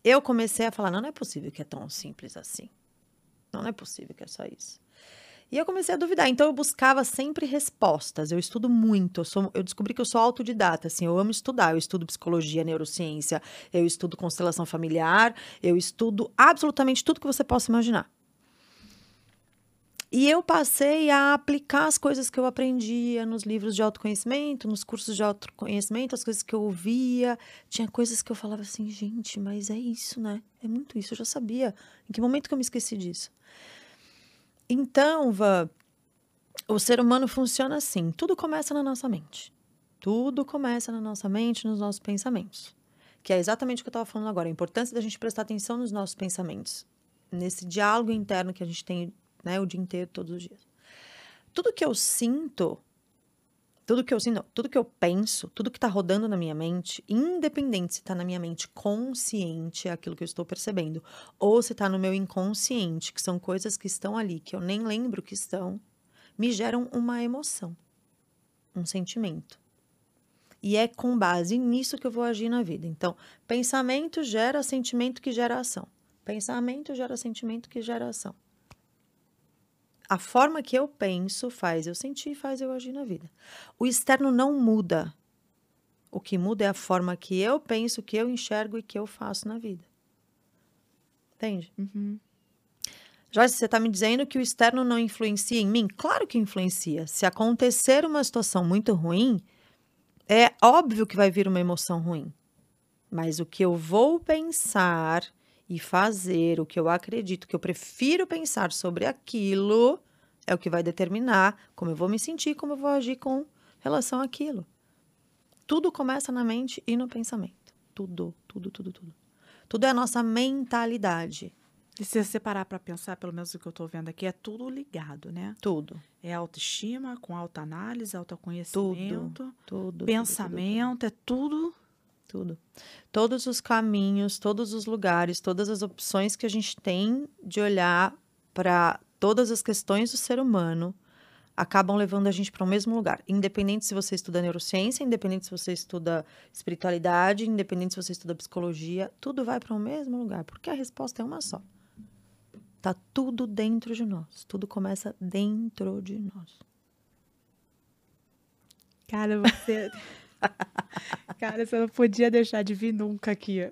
eu comecei a falar: não, não é possível que é tão simples assim. Não, não é possível que é só isso. E eu comecei a duvidar. Então eu buscava sempre respostas. Eu estudo muito. Eu, sou, eu, descobri que eu sou autodidata. Assim, eu amo estudar. Eu estudo psicologia, neurociência, eu estudo constelação familiar, eu estudo absolutamente tudo que você possa imaginar. E eu passei a aplicar as coisas que eu aprendia nos livros de autoconhecimento, nos cursos de autoconhecimento, as coisas que eu ouvia. Tinha coisas que eu falava assim, gente, mas é isso, né? É muito isso, eu já sabia. Em que momento que eu me esqueci disso? Então, Vã, o ser humano funciona assim: tudo começa na nossa mente. Tudo começa na nossa mente, nos nossos pensamentos. Que é exatamente o que eu estava falando agora, a importância da gente prestar atenção nos nossos pensamentos. Nesse diálogo interno que a gente tem né? O dia inteiro, todos os dias. Tudo que eu sinto, tudo que eu sinto, tudo que eu penso, tudo que está rodando na minha mente, independente se está na minha mente consciente, é aquilo que eu estou percebendo, ou se está no meu inconsciente, que são coisas que estão ali, que eu nem lembro que estão, me geram uma emoção, um sentimento. E é com base nisso que eu vou agir na vida. Então, pensamento gera sentimento que gera ação. Pensamento gera sentimento que gera ação a forma que eu penso faz eu sentir, faz eu agir na vida. O externo não muda. O que muda é a forma que eu penso, que eu enxergo e que eu faço na vida. Entende? Uhum. Joyce, você está me dizendo que o externo não influencia em mim? Claro que influencia. Se acontecer uma situação muito ruim, é óbvio que vai vir uma emoção ruim. Mas o que eu vou pensar e fazer o que eu acredito, que eu prefiro pensar sobre aquilo, é o que vai determinar como eu vou me sentir, como eu vou agir com relação àquilo. Tudo começa na mente e no pensamento. Tudo, tudo, tudo, tudo. Tudo é a nossa mentalidade. E se você parar para pensar, pelo menos o que eu tô vendo aqui, é tudo ligado, né? Tudo. É autoestima, com autoanálise, autoconhecimento, Tudo. pensamento, é tudo. Tudo. Todos os caminhos, todos os lugares, todas as opções que a gente tem de olhar para todas as questões do ser humano acabam levando a gente para o mesmo lugar. Independente se você estuda neurociência, independente se você estuda espiritualidade, independente se você estuda psicologia, tudo vai para o mesmo lugar, porque a resposta é uma só. Tá tudo dentro de nós. Tudo começa dentro de nós. Cara, você. Cara, você não podia deixar de vir nunca aqui.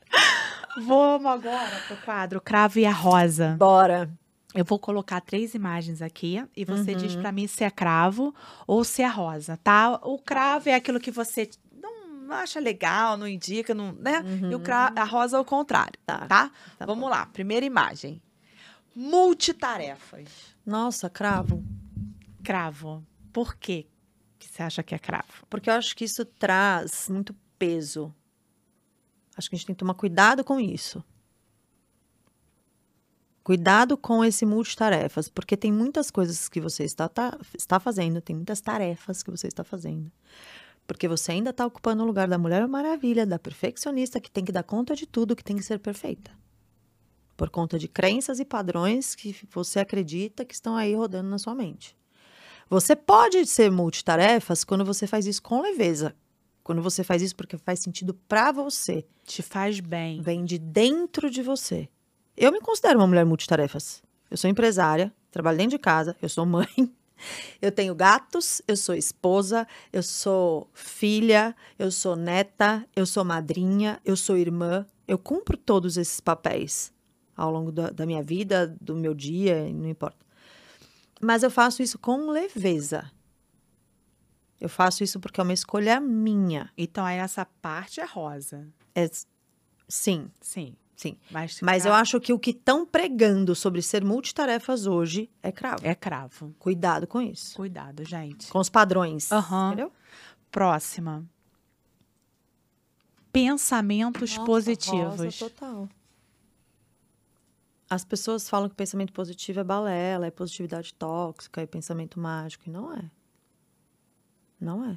Vamos agora pro quadro Cravo e a Rosa. Bora. Eu vou colocar três imagens aqui e você diz Uhum. pra mim se é cravo ou se é rosa, tá? O cravo é aquilo que você não acha legal, não indica, não, né? E o cra- a rosa é o contrário, Tá, tá? tá Vamos lá, primeira imagem. Multitarefas. Nossa, cravo. Cravo. Por quê que você acha que é cravo? Porque eu acho que isso traz muito peso. Acho que a gente tem que tomar cuidado com isso. Cuidado com esse multitarefas, porque tem muitas coisas que você está, tá- está fazendo, tem muitas tarefas que você está fazendo. Porque você ainda está ocupando o lugar da Mulher Maravilha, da perfeccionista, que tem que dar conta de tudo, que tem que ser perfeita. Por conta de crenças e padrões que você acredita que estão aí rodando na sua mente. Você pode ser multitarefas quando você faz isso com leveza. Quando você faz isso porque faz sentido pra você, Te faz bem. vem de dentro de você. Eu me considero uma mulher multitarefas. Eu sou empresária, trabalho dentro de casa, eu sou mãe, eu tenho gatos, eu sou esposa, eu sou filha, eu sou neta, eu sou madrinha, eu sou irmã. Eu cumpro todos esses papéis ao longo da, da minha vida, do meu dia, não importa. Mas eu faço isso com leveza. Eu faço isso porque é uma escolha minha. Então, aí essa parte é rosa. É, sim, Sim. sim. Mas, Mas eu acho que o que estão pregando sobre ser multitarefas hoje é cravo. É cravo. Cuidado com isso. Cuidado, gente. Com os padrões. Aham. Entendeu? Próxima. Pensamentos Nossa, positivos. rosa total. As pessoas falam que pensamento positivo é balela, é positividade tóxica, é pensamento mágico. E não é. Não é.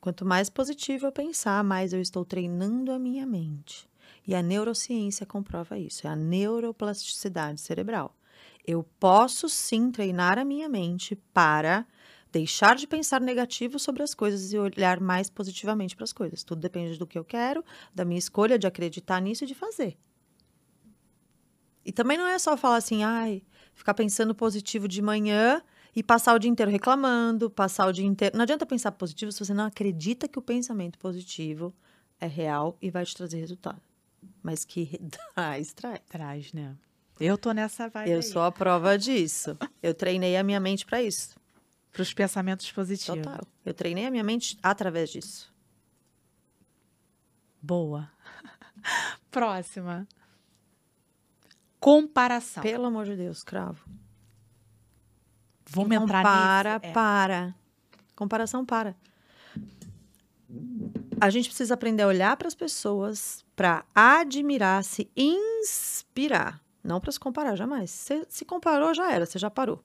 Quanto mais positivo eu pensar, mais eu estou treinando a minha mente. E a neurociência comprova isso. É a neuroplasticidade cerebral. Eu posso sim treinar a minha mente para deixar de pensar negativo sobre as coisas e olhar mais positivamente para as coisas. Tudo depende do que eu quero, da minha escolha de acreditar nisso e de fazer. E também não é só falar assim, ai, ficar pensando positivo de manhã e passar o dia inteiro reclamando, passar o dia inteiro. Não adianta pensar positivo se você não acredita que o pensamento positivo é real e vai te trazer resultado. Mas que traz, traz. Traz, né? Eu tô nessa vibe Eu aí. sou a prova disso. Eu treinei a minha mente para isso. Pros pensamentos positivos. Total. Eu treinei a minha mente através disso. Boa. Próxima. Comparação. Pelo amor de Deus, cravo. Vamos Não entrar para, nesse. É. para. Comparação para. A gente precisa aprender a olhar para as pessoas, para admirar, se inspirar, não para se comparar jamais. Você se comparou já era, você já parou.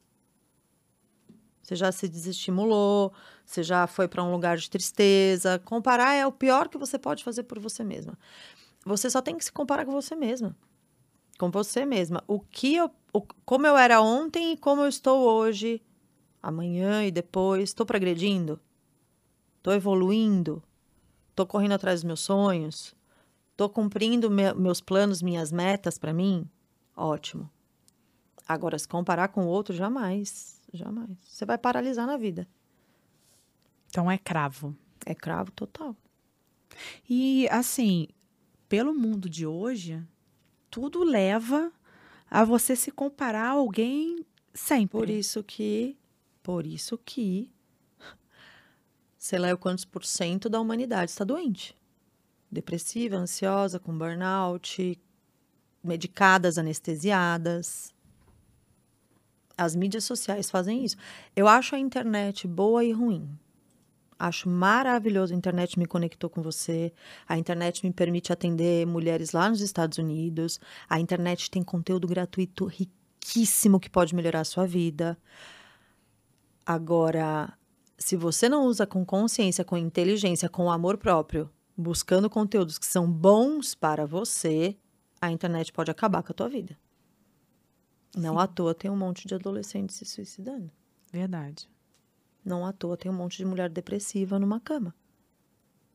Você já se desestimulou, você já foi para um lugar de tristeza. Comparar é o pior que você pode fazer por você mesma. Você só tem que se comparar com você mesma. Com você mesma. O que eu, o- como eu era ontem e como eu estou hoje, amanhã e depois, estou progredindo? Estou evoluindo? Estou correndo atrás dos meus sonhos? Estou cumprindo me- meus planos, minhas metas para mim? Ótimo. Agora, se comparar com o outro, jamais. Jamais. Você vai paralisar na vida. Então é cravo. É cravo total. E assim, pelo mundo de hoje, tudo leva a você se comparar a alguém sempre. Por isso que, por isso que, sei lá quantos por cento da humanidade está doente. Depressiva, ansiosa, com burnout, medicadas, anestesiadas. As mídias sociais fazem isso. Eu acho a internet boa e ruim. Acho maravilhoso. A internet me conectou com você. A internet me permite atender mulheres lá nos Estados Unidos. A internet tem conteúdo gratuito riquíssimo que pode melhorar a sua vida. Agora, se você não usa com consciência, com inteligência, com amor próprio, buscando conteúdos que são bons para você, a internet pode acabar com a tua vida. Não Sim. à toa tem um monte de adolescentes se suicidando. Verdade. Não à toa tem um monte de mulher depressiva numa cama.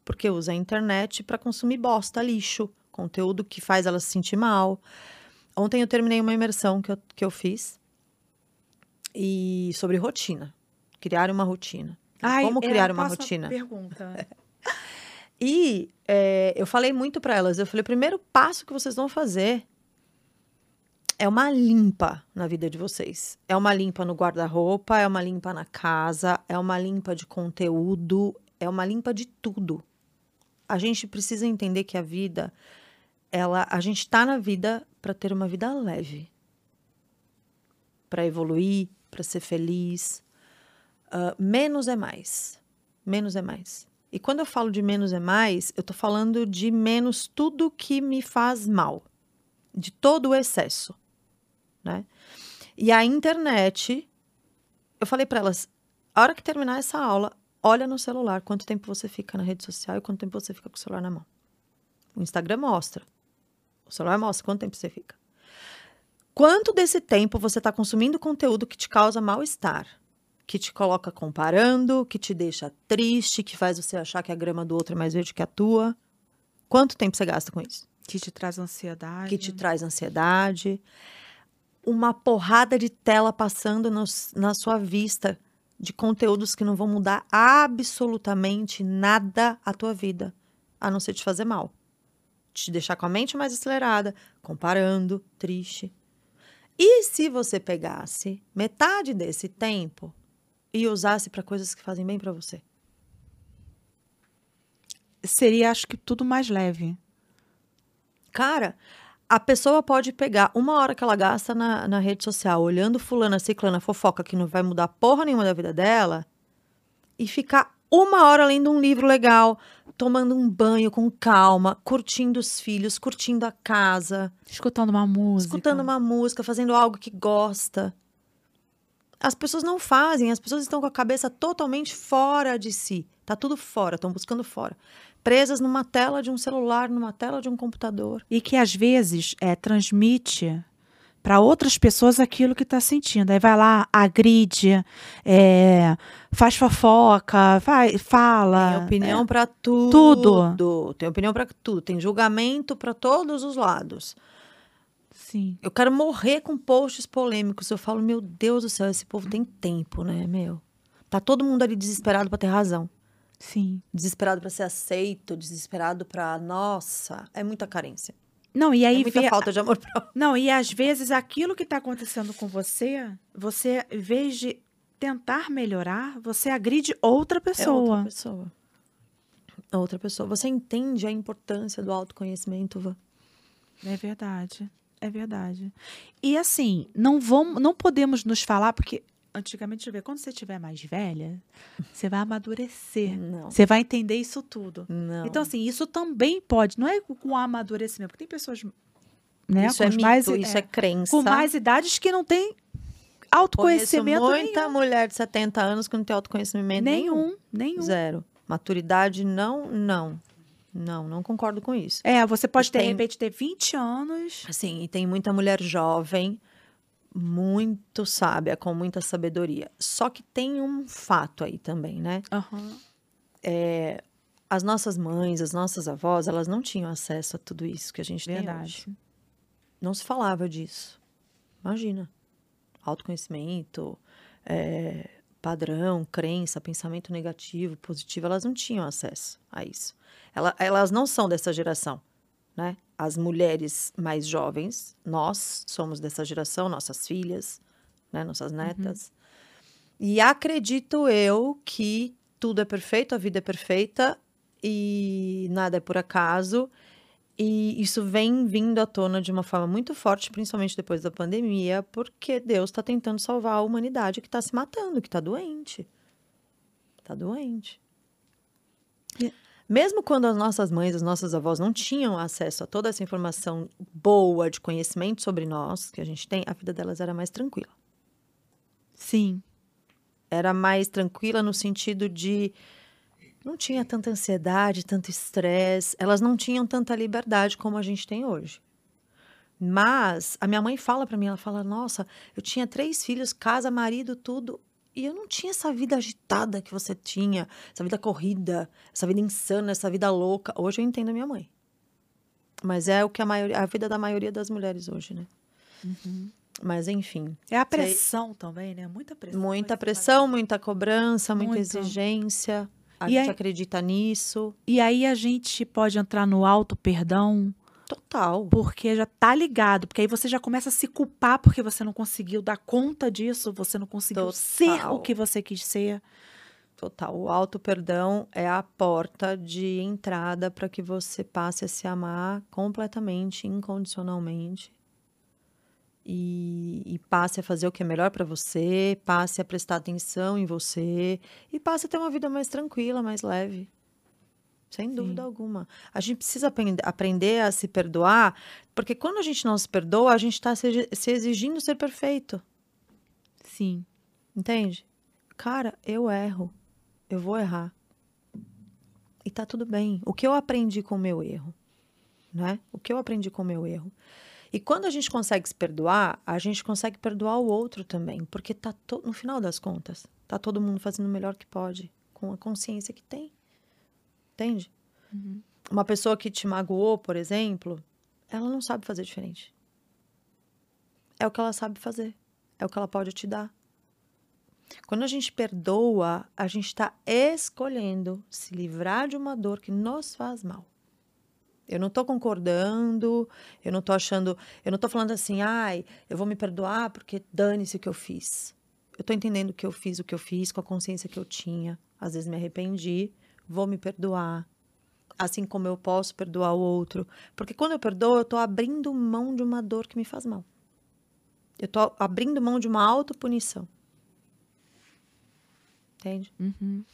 Porque usa a internet para consumir bosta, lixo, conteúdo que faz ela se sentir mal. Ontem eu terminei uma imersão que eu, que eu fiz e sobre rotina. Criar uma rotina. Como é, criar uma rotina? Pergunta. E é, eu falei muito para elas. Eu falei: o primeiro passo que vocês vão fazer é uma limpa na vida de vocês. É uma limpa no guarda-roupa, é uma limpa na casa, é uma limpa de conteúdo, é uma limpa de tudo. A gente precisa entender que a vida, ela, a gente está na vida para ter uma vida leve, para evoluir, para ser feliz. Ah, menos é mais. Menos é mais. E quando eu falo de menos é mais, eu tô falando de menos tudo que me faz mal, de todo o excesso, né? E a internet, eu falei para elas, a hora que terminar essa aula, olha no celular quanto tempo você fica na rede social e quanto tempo você fica com o celular na mão. O Instagram mostra. O celular mostra quanto tempo você fica. Quanto desse tempo você está consumindo conteúdo que te causa mal-estar? que te coloca comparando, que te deixa triste, que faz você achar que a grama do outro é mais verde que a tua. Quanto tempo você gasta com isso? Que te traz ansiedade. Que te traz ansiedade. Uma porrada de tela passando nos- na sua vista de conteúdos que não vão mudar absolutamente nada a tua vida, a não ser te fazer mal. Te deixar com a mente mais acelerada, comparando, triste. E se você pegasse metade desse tempo e usasse para coisas que fazem bem para você? Seria, acho que, tudo mais leve. Cara, a pessoa pode pegar uma hora que ela gasta na, na rede social, olhando fulana, ciclana, fofoca, que não vai mudar porra nenhuma da vida dela, e ficar uma hora lendo um livro legal, tomando um banho com calma, curtindo os filhos, curtindo a casa, Escutando uma música. escutando uma música, fazendo algo que gosta. As pessoas não fazem, as pessoas estão com a cabeça totalmente fora de si. Tá tudo fora, estão buscando fora. Presas numa tela de um celular, numa tela de um computador. E que, às vezes, é, transmite para outras pessoas aquilo que está sentindo. Aí vai lá, agride, é, faz fofoca, vai, fala. Tem opinião pra tudo. tudo. Tem opinião pra tudo. Tem julgamento pra todos os lados. Sim. Eu quero morrer com posts polêmicos. Eu falo, meu Deus do céu, esse povo tem tempo, né, meu? Tá todo mundo ali desesperado pra ter razão. Sim. Desesperado pra ser aceito, desesperado pra. Nossa, é muita carência. Não, e É aí muita vê- falta de amor próprio. Não, e às vezes aquilo que está acontecendo com você, você, em vez de tentar melhorar, você agride outra É outra pessoa. pessoa. É outra pessoa. Você entende a importância do autoconhecimento, Vã? É verdade. É verdade. E assim, não vamos, não podemos nos falar, porque antigamente, deixa eu ver, quando você estiver mais velha, você vai amadurecer. Não. Você vai entender isso tudo. Não. Então, assim, isso também pode, não é com amadurecimento, porque tem pessoas, né, isso com é mito, mais, isso é, crença. com mais idades que não tem Conheço autoconhecimento muita nenhum. mulher de 70 anos que não tem autoconhecimento nenhum. Nenhum, nenhum. Zero. Maturidade, não, não. Não, não concordo com isso. É, você pode ter, de Tem- repente, ter 20 anos. Assim, e tem muita mulher jovem, muito sábia, com muita sabedoria. Só que tem um fato aí também, né? Aham. As nossas mães, as nossas avós, elas não tinham acesso a tudo isso que a gente tem hoje. Verdade. Não se falava disso. Imagina. Autoconhecimento, é, padrão, crença, pensamento negativo, positivo, elas não tinham acesso a isso. Ela- elas não são dessa geração, né? As mulheres mais jovens, nós somos dessa geração, nossas filhas, né? nossas netas. E acredito eu que tudo é perfeito, a vida é perfeita e nada é por acaso. E isso vem vindo à tona de uma forma muito forte, principalmente depois da pandemia, porque Deus está tentando salvar a humanidade que está se matando, que está doente. Está doente. É. Mesmo quando as nossas mães, as nossas avós não tinham acesso a toda essa informação boa de conhecimento sobre nós que a gente tem, a vida delas era mais tranquila. Sim. Era mais tranquila no sentido de não tinha tanta ansiedade, tanto estresse, elas não tinham tanta liberdade como a gente tem hoje. Mas a minha mãe fala para mim, ela fala: "Nossa, eu tinha três filhos, casa, marido, tudo, e eu não tinha essa vida agitada que você tinha, essa vida corrida, essa vida insana, essa vida louca. Hoje eu entendo a minha mãe. Mas é o que a maioria, a vida da maioria das mulheres hoje, né? Uhum. Mas enfim. É a pressão sei. também, né? Muita pressão. Muita pressão, muita cobrança, muita Muito. exigência. A e gente aí, acredita nisso. E aí a gente pode entrar no auto perdão. Total. Porque já tá ligado. Porque aí você já começa a se culpar porque você não conseguiu dar conta disso, você não conseguiu Total. ser o que você quis ser. Total. O auto perdão é a porta de entrada para que você passe a se amar completamente, incondicionalmente e, e, passe a fazer o que é melhor para você, passe a prestar atenção em você e passe a ter uma vida mais tranquila, mais leve. Sem Sim. dúvida alguma. A gente precisa aprender a se perdoar, porque quando a gente não se perdoa, a gente está se, se exigindo ser perfeito. Sim. Entende? Cara, eu erro. Eu vou errar. E tá tudo bem. O que eu aprendi com o meu erro? Né? O que eu aprendi com o meu erro? E quando a gente consegue se perdoar, a gente consegue perdoar o outro também, porque tá to... no final das contas, tá todo mundo fazendo o melhor que pode, com a consciência que tem. Entende? Uhum. Uma pessoa que te magoou, por exemplo, ela não sabe fazer diferente. É o que ela sabe fazer, é o que ela pode te dar. Quando a gente perdoa, a gente está escolhendo se livrar de uma dor que nos faz mal. Eu não tô concordando, eu não tô achando, eu não tô falando assim, ai, eu vou me perdoar porque dane-se o que eu fiz. Eu tô entendendo que eu fiz o que eu fiz com a consciência que eu tinha. Às vezes me arrependi, vou me perdoar. Assim como eu posso perdoar o outro. Porque quando eu perdoo, eu tô abrindo mão de uma dor que me faz mal. Eu tô abrindo mão de uma autopunição. Entende? Uhum.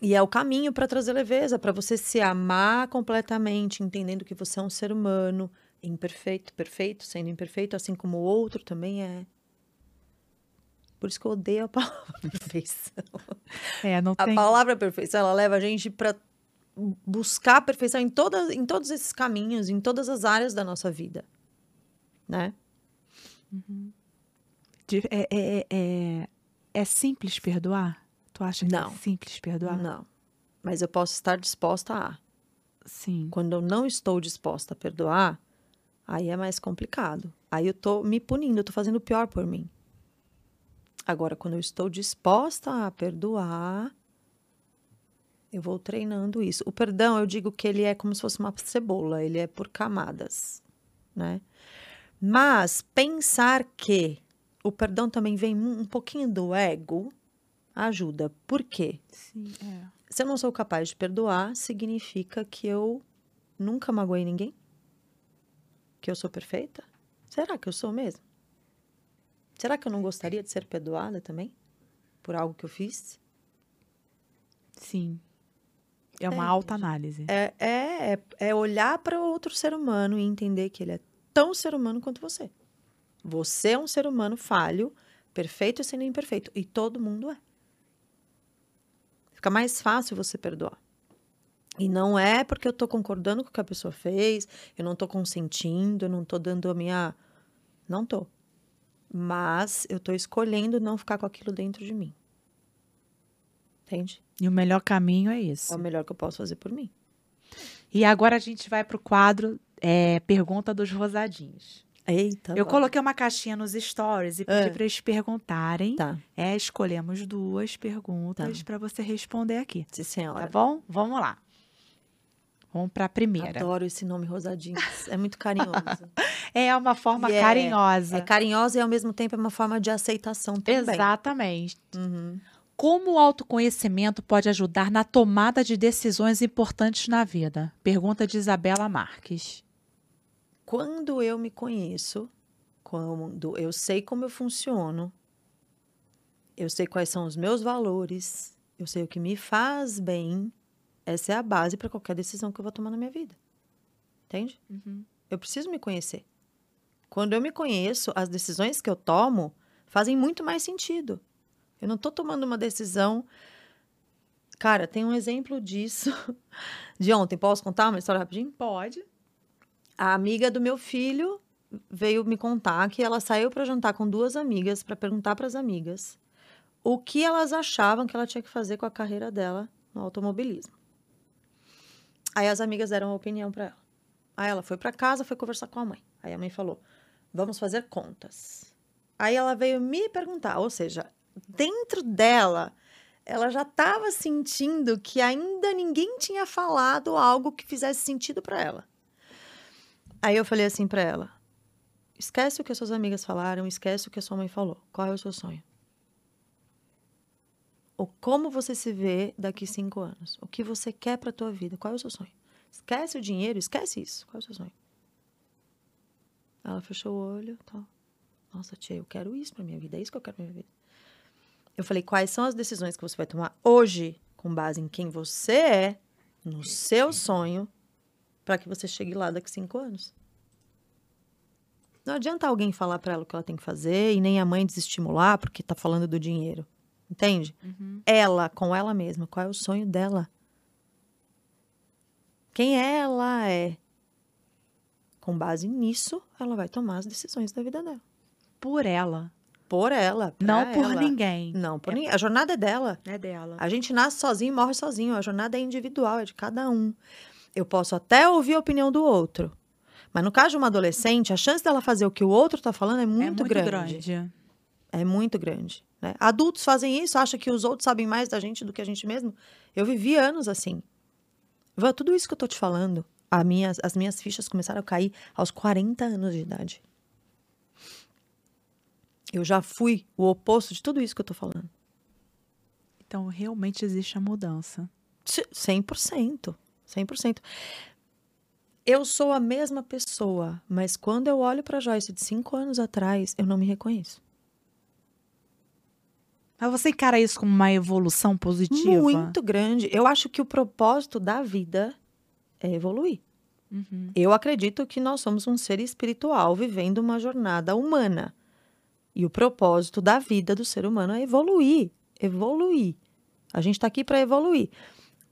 E é o caminho para trazer leveza, para você se amar completamente, entendendo que você é um ser humano, imperfeito, perfeito, sendo imperfeito, assim como o outro também é. Por isso que eu odeio a palavra perfeição. É, não tem... A palavra perfeição, ela leva a gente para buscar a perfeição em, toda, em todos esses caminhos, em todas as áreas da nossa vida, né? Uhum. É, é, é, é simples perdoar? Tu acha que é não. é simples perdoar? Não. Mas eu posso estar disposta a. Sim. Quando eu não estou disposta a perdoar, aí é mais complicado. Aí eu tô me punindo, eu tô fazendo o pior por mim. Agora, quando eu estou disposta a perdoar, eu vou treinando isso. O perdão, eu digo que ele é como se fosse uma cebola, ele é por camadas, né? Mas pensar que o perdão também vem um pouquinho do ego, ajuda. Por quê? Sim, é. Se eu não sou capaz de perdoar, significa que eu nunca magoei ninguém? Que eu sou perfeita? Será que eu sou mesmo? Será que eu não gostaria de ser perdoada também? Por algo que eu fiz? Sim. É uma é, alta análise. É, é, é olhar para outro ser humano e entender que ele é tão ser humano quanto você. Você é um ser humano falho, perfeito sendo imperfeito. E todo mundo é. Fica mais fácil você perdoar. E não é porque eu tô concordando com o que a pessoa fez, eu não tô consentindo, eu não tô dando a minha. Não tô. Mas eu tô escolhendo não ficar com aquilo dentro de mim. Entende? E o melhor caminho é esse. É o melhor que eu posso fazer por mim. E agora a gente vai pro quadro é, Pergunta dos Rosadinhos. Eita. Eu bom. coloquei uma caixinha nos stories e pedi é. para eles perguntarem. Tá. É, escolhemos duas perguntas tá. para você responder aqui. Sim, senhora. Tá bom? Vamos lá. Vamos para a primeira. Adoro esse nome Rosadinho. É muito carinhoso. é uma forma é, carinhosa. É carinhosa e ao mesmo tempo é uma forma de aceitação também. Exatamente. Uhum. Como o autoconhecimento pode ajudar na tomada de decisões importantes na vida? Pergunta de Isabela Marques quando eu me conheço, quando eu sei como eu funciono, eu sei quais são os meus valores, eu sei o que me faz bem, Essa é a base para qualquer decisão que eu vou tomar na minha vida. Entende? Uhum. Eu preciso me conhecer. Quando eu me conheço, as decisões que eu tomo fazem muito mais sentido. Eu não estou tomando uma decisão. Cara, tem um exemplo disso de ontem. Posso contar uma história rapidinho? Pode. A amiga do meu filho veio me contar que ela saiu para jantar com duas amigas para perguntar para as amigas o que elas achavam que ela tinha que fazer com a carreira dela no automobilismo. Aí as amigas deram uma opinião para ela. Aí ela foi para casa, foi conversar com a mãe. Aí a mãe falou: "Vamos fazer contas". Aí ela veio me perguntar, ou seja, dentro dela, ela já estava sentindo que ainda ninguém tinha falado algo que fizesse sentido para ela. Aí eu falei assim para ela: esquece o que as suas amigas falaram, esquece o que a sua mãe falou. Qual é o seu sonho? O como você se vê daqui cinco anos? O que você quer para tua vida? Qual é o seu sonho? Esquece o dinheiro, esquece isso. Qual é o seu sonho? Ela fechou o olho, tal. Nossa, tia, eu quero isso para minha vida. É isso que eu quero pra minha vida. Eu falei, quais são as decisões que você vai tomar hoje, com base em quem você é, no seu sonho, para que você chegue lá daqui cinco anos? Não adianta alguém falar para ela o que ela tem que fazer e nem a mãe desestimular porque tá falando do dinheiro. Entende? Uhum. Ela, com ela mesma, qual é o sonho dela? Quem ela é? Com base nisso, ela vai tomar as decisões da vida dela. Por ela. Por ela. Não por ela. ninguém. Não, por ninguém. A jornada é dela. É dela. A gente nasce sozinho e morre sozinho. A jornada é individual, é de cada um. Eu posso até ouvir a opinião do outro. Mas no caso de uma adolescente, a chance dela fazer o que o outro tá falando é muito, é muito grande. grande. É muito grande. Né? Adultos fazem isso, acham que os outros sabem mais da gente do que a gente mesmo. Eu vivi anos assim. Vã, tudo isso que eu tô te falando, a minha, as minhas fichas começaram a cair aos 40 anos de idade. Eu já fui o oposto de tudo isso que eu tô falando. Então, realmente existe a mudança. C- 100%. 100%. Eu sou a mesma pessoa, mas quando eu olho pra Joyce de cinco anos atrás, eu não me reconheço. Mas você encara isso como uma evolução positiva? Muito grande. Eu acho que o propósito da vida é evoluir. Uhum. Eu acredito que nós somos um ser espiritual vivendo uma jornada humana. E o propósito da vida do ser humano é evoluir. Evoluir. A gente está aqui para evoluir.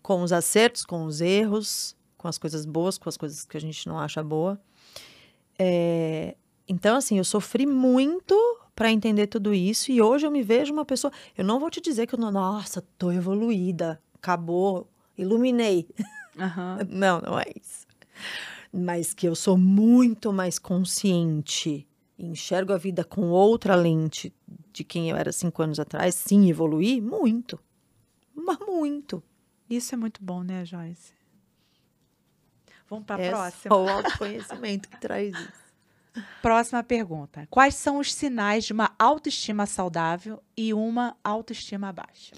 Com os acertos, com os erros, com as coisas boas, com as coisas que a gente não acha boa. É, Então, assim, eu sofri muito para entender tudo isso. E hoje eu me vejo uma pessoa. Eu não vou te dizer que eu. Nossa, tô evoluída. Acabou. Iluminei. Aham. Não, não é isso. Mas que eu sou muito mais consciente, enxergo a vida com outra lente de quem eu era cinco anos atrás, sim, evoluí muito. Mas muito. Isso é muito bom, né, Joyce? Vamos para a é próxima. só o autoconhecimento que traz isso. Próxima pergunta. Quais são os sinais de uma autoestima saudável e uma autoestima baixa?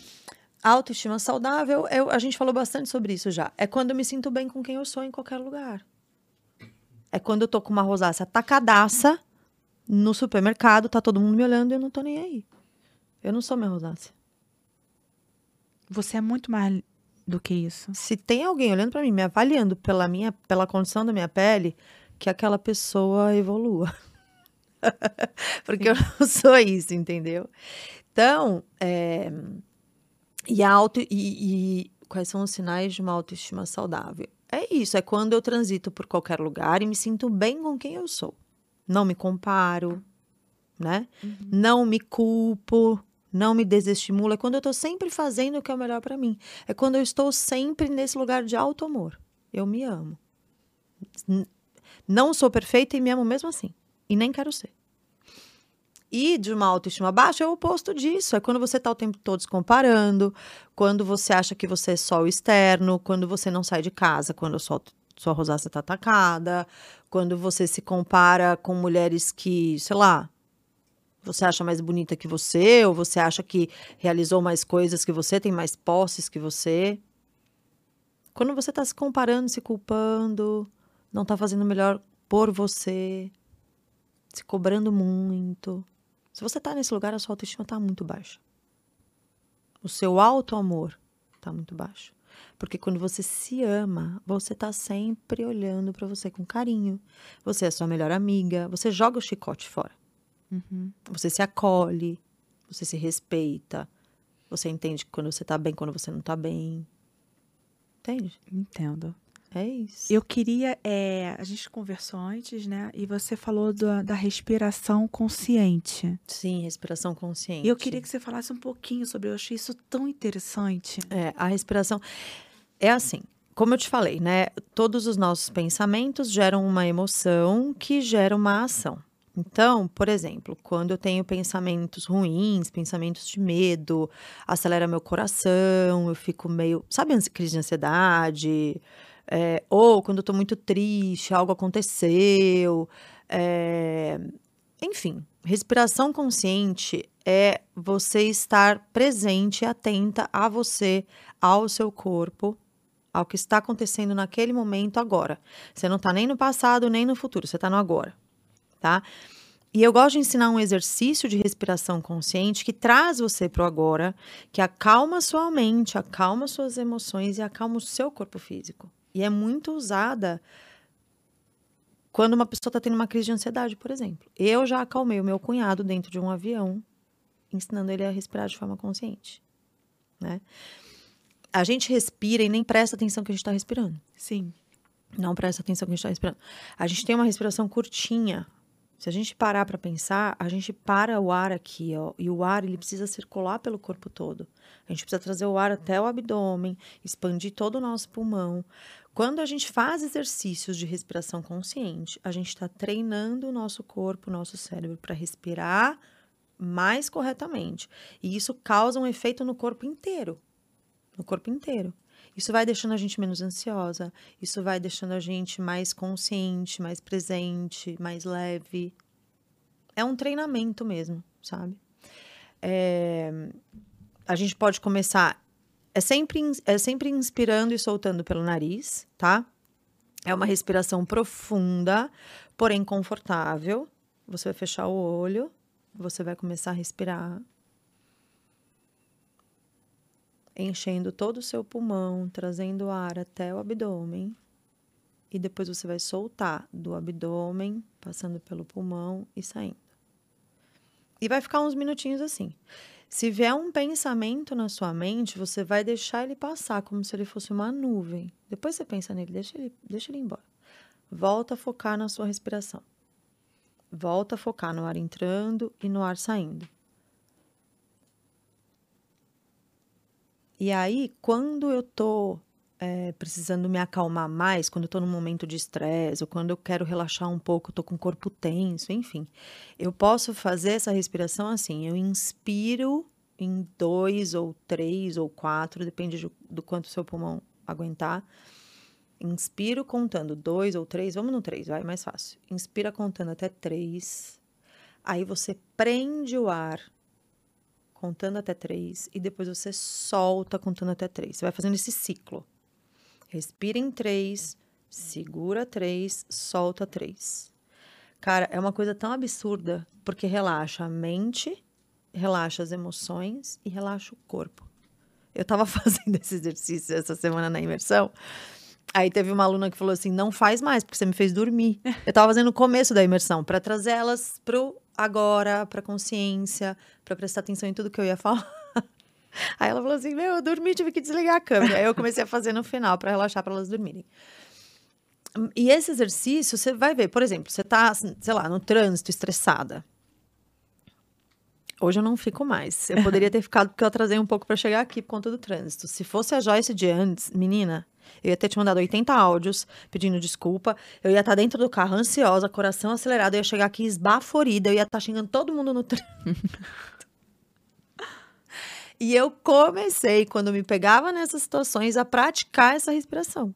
Autoestima saudável, eu- a gente falou bastante sobre isso já. É quando eu me sinto bem com quem eu sou em qualquer lugar. É quando eu tô com uma rosácea tacadaça no supermercado, tá todo mundo me olhando e eu não tô nem aí. Eu não sou minha rosácea. Você é muito mais do que isso. Se tem alguém olhando pra mim, me avaliando pela minha, pela condição da minha pele, que aquela pessoa evolua. Porque eu não sou isso, entendeu? Então, é, e, auto, e, e quais são os sinais de uma autoestima saudável? É isso, é quando eu transito por qualquer lugar e me sinto bem com quem eu sou. Não me comparo, né? Não me culpo, não me desestimulo. É quando eu tô sempre fazendo o que é o melhor pra mim. É quando eu estou sempre nesse lugar de alto amor. Eu me amo. Não sou perfeita e me amo mesmo assim. E nem quero ser. E de uma autoestima baixa é o oposto disso. É quando você está o tempo todo se comparando, quando você acha que você é só o externo, quando você não sai de casa, quando a sua, sua rosácea está atacada, quando você se compara com mulheres que, sei lá, você acha mais bonita que você, ou você acha que realizou mais coisas que você, tem mais posses que você. Quando você está se comparando, se culpando, não está fazendo o melhor por você, se cobrando muito. Se você está nesse lugar, a sua autoestima está muito baixa. O seu auto-amor está muito baixo. Porque quando você se ama, você tá sempre olhando para você com carinho. Você é sua melhor amiga, você joga o chicote fora. Uhum. Você se acolhe, você se respeita. Você entende quando você tá bem, quando você não tá bem. Entende? Entendo. É isso. Eu queria. é, a gente conversou antes, né? E você falou da, da respiração consciente. Sim, respiração consciente. E eu queria que você falasse um pouquinho sobre. Eu achei isso tão interessante. É, a respiração é assim. Como eu te falei, né? Todos os nossos pensamentos geram uma emoção que gera uma ação. Então, por exemplo, quando eu tenho pensamentos ruins, pensamentos de medo, acelera meu coração, eu fico meio. Sabe, crise de ansiedade? É, ou quando eu tô muito triste, algo aconteceu. é, enfim, respiração consciente é você estar presente e atenta a você, ao seu corpo, ao que está acontecendo naquele momento agora. Você não está nem no passado, nem no futuro, você está no agora, tá? E eu gosto de ensinar um exercício de respiração consciente que traz você para o agora, que acalma sua mente, acalma suas emoções e acalma o seu corpo físico. E é muito usada quando uma pessoa está tendo uma crise de ansiedade, por exemplo. Eu já acalmei o meu cunhado dentro de um avião, ensinando ele a respirar de forma consciente, né? A gente respira e nem presta atenção que a gente está respirando. Sim. Não presta atenção que a gente está respirando. A gente tem uma respiração curtinha. Se a gente parar para pensar, a gente para o ar aqui, ó, e o ar ele precisa circular pelo corpo todo. A gente precisa trazer o ar até o abdômen, expandir todo o nosso pulmão. Quando a gente faz exercícios de respiração consciente, a gente está treinando o nosso corpo, o nosso cérebro para respirar mais corretamente. E isso causa um efeito no corpo inteiro. No corpo inteiro. Isso vai deixando a gente menos ansiosa, isso vai deixando a gente mais consciente, mais presente, mais leve. É um treinamento mesmo, sabe? É, A gente pode começar. É sempre, é sempre inspirando e soltando pelo nariz, tá? É uma respiração profunda, porém confortável. Você vai fechar o olho, você vai começar a respirar enchendo todo o seu pulmão, trazendo ar até o abdômen. E depois você vai soltar do abdômen, passando pelo pulmão e saindo. E vai ficar uns minutinhos assim. Se vier um pensamento na sua mente, você vai deixar ele passar como se ele fosse uma nuvem. Depois você pensa nele, deixa ele, deixa ele embora. Volta a focar na sua respiração. Volta a focar no ar entrando e no ar saindo. E aí, quando eu tô eh, precisando me acalmar mais, quando eu tô num momento de estresse, ou quando eu quero relaxar um pouco, tô com o corpo tenso, enfim, eu posso fazer essa respiração assim. Eu inspiro em dois ou três ou quatro, depende do quanto o seu pulmão aguentar. Inspiro contando dois ou três, vamos no três, vai mais fácil. Inspira contando até três. Aí você prende o ar contando até três e depois você solta contando até três. Você vai fazendo esse ciclo. Respira em três, segura três, solta três. Cara, é uma coisa tão absurda porque relaxa a mente, relaxa as emoções e relaxa o corpo. Eu tava fazendo esse exercício essa semana na imersão. Aí teve uma aluna que falou assim: não faz mais, porque você me fez dormir. Eu tava fazendo o começo da imersão, para trazer elas pro agora, pra consciência, para prestar atenção em tudo que eu ia falar. Aí ela falou assim: meu, eu dormi, tive que desligar a câmera. Aí eu comecei a fazer no final, para relaxar, para elas dormirem. E esse exercício, você vai ver, por exemplo, você tá, sei lá, no trânsito, estressada. Hoje eu não fico mais. Eu poderia ter ficado porque eu atrasei um pouco para chegar aqui por conta do trânsito. Se fosse a Joyce de antes, menina, eu ia ter te mandado 80 áudios pedindo desculpa. Eu ia estar dentro do carro ansiosa, coração acelerado. Eu ia chegar aqui esbaforida. Eu ia estar xingando todo mundo no trânsito. e eu comecei, quando me pegava nessas situações, a praticar essa respiração.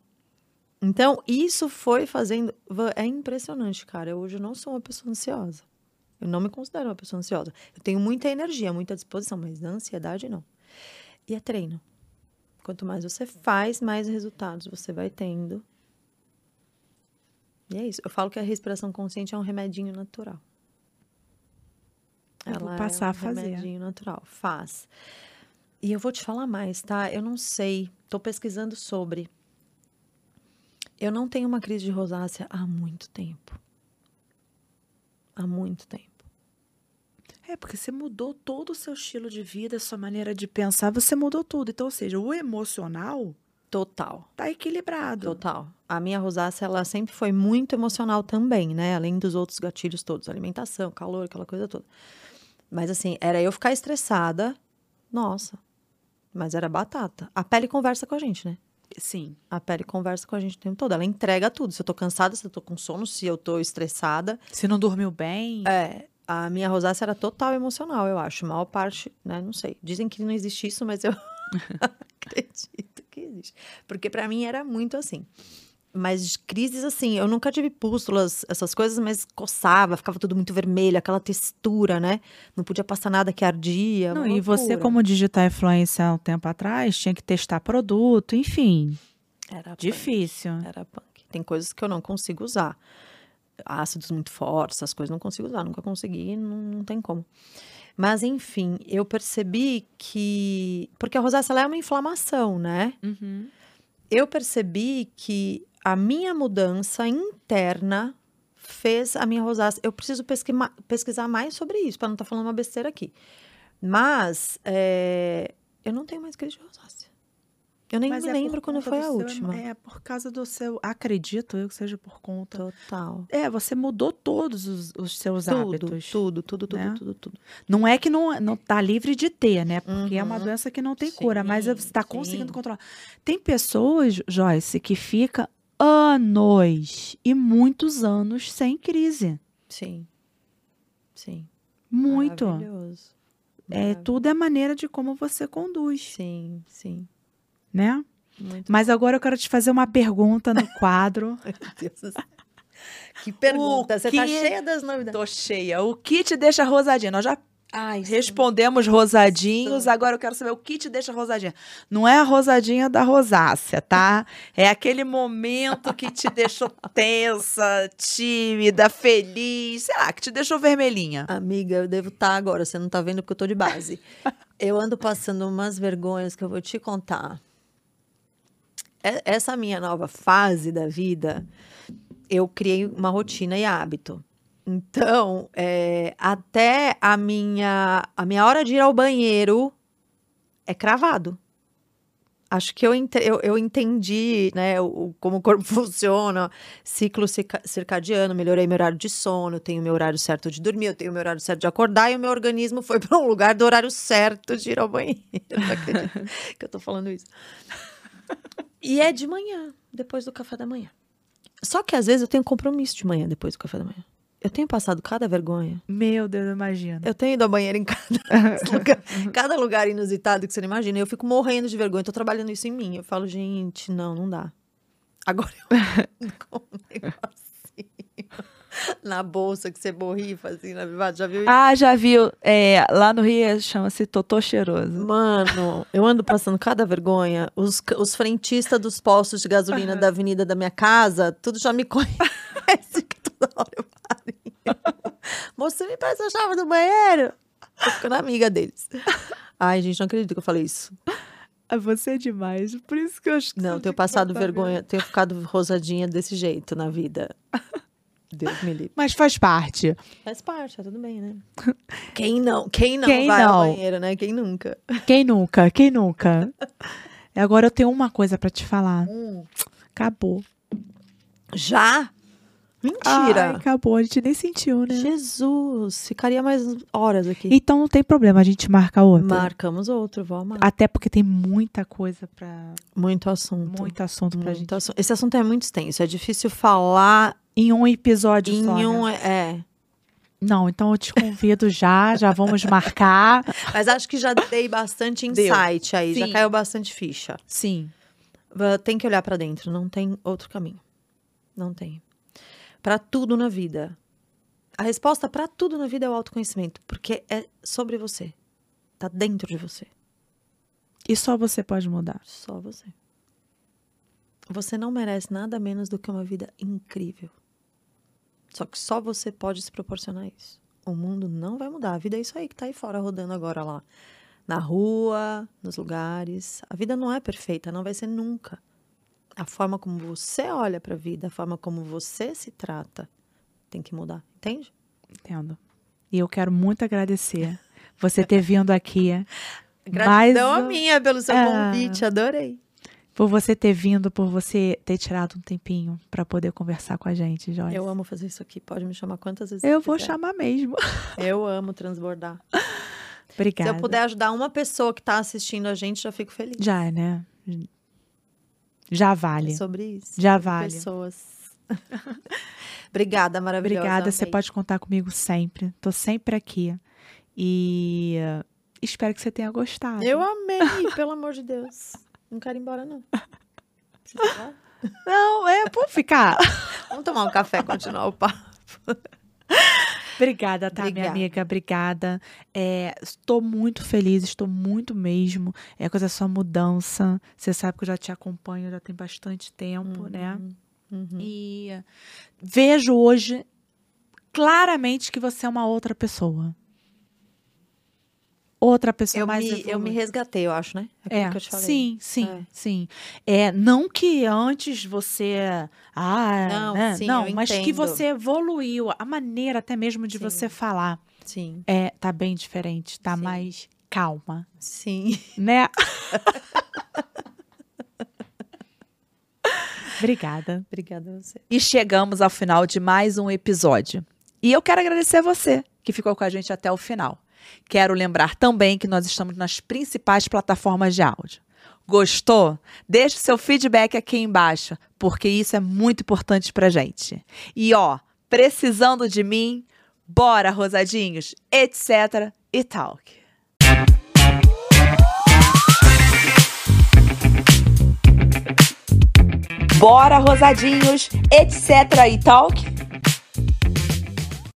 Então, isso foi fazendo. É impressionante, cara. Eu hoje não sou uma pessoa ansiosa. Eu não me considero uma pessoa ansiosa. Eu tenho muita energia, muita disposição, mas ansiedade não. E é treino. Quanto mais você faz, mais resultados você vai tendo. E é isso. Eu falo que a respiração consciente é um remedinho natural. Eu vou Ela passar é um a fazer. remedinho natural. Faz. E eu vou te falar mais, tá? Eu não sei tô pesquisando sobre. Eu não tenho uma crise de rosácea há muito tempo. Há muito tempo. É, porque você mudou todo o seu estilo de vida, sua maneira de pensar, você mudou tudo. Então, ou seja, o emocional Total. tá equilibrado. Total. A minha rosácea, ela sempre foi muito emocional também, né? Além dos outros gatilhos todos, alimentação, calor, aquela coisa toda. Mas assim, era eu ficar estressada, nossa. Mas era batata. A pele conversa com a gente, né? Sim. A pele conversa com a gente o tempo todo. Ela entrega tudo. Se eu tô cansada, se eu tô com sono, se eu tô estressada. Se não dormiu bem. É, a minha rosácea era total emocional, eu acho. Maior parte, né? Não sei. Dizem que não existe isso, mas eu acredito que existe. Porque pra mim era muito assim. Mas crises assim, eu nunca tive pústulas, essas coisas, mas coçava, ficava tudo muito vermelho, aquela textura, né? Não podia passar nada que ardia. Não, e você, como digital influencer há um tempo atrás, tinha que testar produto, enfim. Era punk. Difícil. Era punk. Tem coisas que eu não consigo usar. Ácidos muito fortes, essas coisas não consigo usar. Nunca consegui, não, não tem como. Mas, enfim, eu percebi que. Porque a rosácea é uma inflamação, né? Uhum. Eu percebi que a minha mudança interna fez a minha rosácea. Eu preciso pesquima- pesquisar mais sobre isso, para não estar falando uma besteira aqui. Mas é, eu não tenho mais crise de rosácea. Eu nem Mas me é lembro quando foi a seu última. É por causa do seu. Acredito eu que seja por conta. Total. É, você mudou todos os, os seus Tudo, hábitos. tudo, tudo, tudo, né? tudo, tudo. Não é que não, não tá livre de ter, né? Porque é uma Uhum. doença que não tem cura, mas você Sim, está sim. conseguindo controlar. Tem pessoas, Joyce, que fica anos e muitos anos sem crise. Sim. Sim. Muito. Maravilhoso. É, tudo é maneira de como você conduz, Sim, sim. Né? Muito Mas agora eu quero te fazer uma pergunta no quadro. Deus do céu. Que pergunta. Você tá que- cheia das novidades. Tô cheia. O que te deixa rosadinha? Nós já Ai, respondemos rosadinhos, agora eu quero saber o que te deixa rosadinha. Não é a rosadinha da rosácea, tá? É aquele momento que te deixou tensa, tímida, feliz, sei lá, que te deixou vermelhinha. Amiga, eu devo estar agora, você não tá vendo porque eu tô de base. eu ando passando umas vergonhas que eu vou te contar. Essa minha nova fase da vida, eu criei uma rotina e hábito. Então, é, até a minha, a minha hora de ir ao banheiro é cravado. Acho que eu, ente- eu, eu entendi né, o, o- como o corpo funciona, ciclo circa- circadiano, melhorei meu horário de sono, tenho meu horário certo de dormir, eu tenho meu horário certo de acordar e o meu organismo foi para um lugar do horário certo de ir ao banheiro. Não acredito que eu tô falando isso. E é de manhã, depois do café da manhã. Só que às vezes eu tenho compromisso de manhã depois do café da manhã. Eu tenho passado cada vergonha. Meu Deus, imagina. Eu tenho ido ao banheiro em cada lugar, cada lugar inusitado que você não imagina. Eu fico morrendo de vergonha. Tô trabalhando isso em mim. Eu falo, gente, não, não dá. Agora eu com um negocinho na bolsa que você borrifa, assim, na privada. Já viu isso? Ah, já viu? É, lá no Rio chama-se Totô Cheiroso. Mano, eu ando passando cada vergonha. Os, os frentistas dos postos de gasolina da avenida da minha casa, tudo já me conhece. que toda hora eu paro. Moça, me presta a chave do banheiro. Tô ficando amiga deles. Ai, gente, não acredito que eu falei isso. Ah, Você é demais. Por isso que eu acho que Não, tenho passado vergonha, tenho ficado rosadinha desse jeito na vida. Deus me livre. Mas faz parte. Faz parte, tá tudo bem, né? Quem não? Quem não Quem vai ao não? banheiro, né? Quem nunca? Quem nunca? Quem nunca? E Agora eu tenho uma coisa pra te falar. Acabou. Já? Ai, Mentira! acabou. A gente nem sentiu, né? Jesus, ficaria mais horas aqui. Então não tem problema, a gente marca outra. Marcamos outro, vou amar. Até porque tem muita coisa pra. Muito assunto. Muito assunto pra gente. Muito assunto. Esse assunto é muito extenso, é difícil falar Em um episódio em só. né? um. É. Não, então eu te convido já, já vamos marcar. Mas acho que já dei bastante Deu. insight aí, já Sim. caiu bastante ficha. Sim. Tem que olhar pra dentro, não tem outro caminho. Não tem. Pra tudo na vida. A resposta pra tudo na vida é o autoconhecimento, porque é sobre você. Tá dentro de você. E só você pode mudar. Só você. Você não merece nada menos do que uma vida incrível. Só que só você pode se proporcionar isso. O mundo não vai mudar. A vida é isso aí que tá aí fora rodando agora lá. na rua, nos lugares. A vida não é perfeita, não vai ser nunca. A forma como você olha para a vida, a forma como você se trata, tem que mudar, entende? Entendo. E eu quero muito agradecer você ter vindo aqui. Gratidão mais a um- minha pelo seu Ah. convite, adorei. Por você ter vindo, por você ter tirado um tempinho para poder conversar com a gente, Joyce. Eu amo fazer isso aqui, pode me chamar quantas vezes Eu vou quiser. chamar mesmo. Eu amo transbordar. Obrigada. Se eu puder ajudar uma pessoa que está assistindo a gente, já fico feliz. Já, né? Já É vale. sobre isso. Já sobre vale. Pessoas. Obrigada, maravilhosa. Obrigada, você pode contar comigo sempre. Tô sempre aqui. E espero que você tenha gostado. Eu amei, pelo amor de Deus. Não quero ir embora, não. Precisa? Não, é por ficar. Vamos tomar um café e continuar o papo. Obrigada, tá, minha Obrigada. amiga? Obrigada. É, estou muito feliz, estou muito mesmo. É coisa só mudança. Você sabe que eu já te acompanho já tem bastante tempo, né? Uhum. E vejo hoje claramente que você é uma outra pessoa. Outra pessoa Eu, mais me, eu me resgatei, eu acho, né? Aquilo É, que eu te falei. sim, sim, É. sim. É, não que antes você, ah, Não, né? sim, não, eu mas que entendo. você evoluiu, a maneira até mesmo de Sim. você falar Sim, é tá bem diferente, tá Sim. mais calma, sim. né? Obrigada. Obrigada a você. E chegamos ao final de mais um episódio. E eu quero agradecer a você que ficou com a gente até o final. Quero lembrar também que nós estamos nas principais plataformas de áudio. Gostou? Deixe seu feedback aqui embaixo, porque isso é muito importante pra gente. E ó, precisando de mim, bora, rosadinhos, etc e talk. Bora, rosadinhos, etc e talk.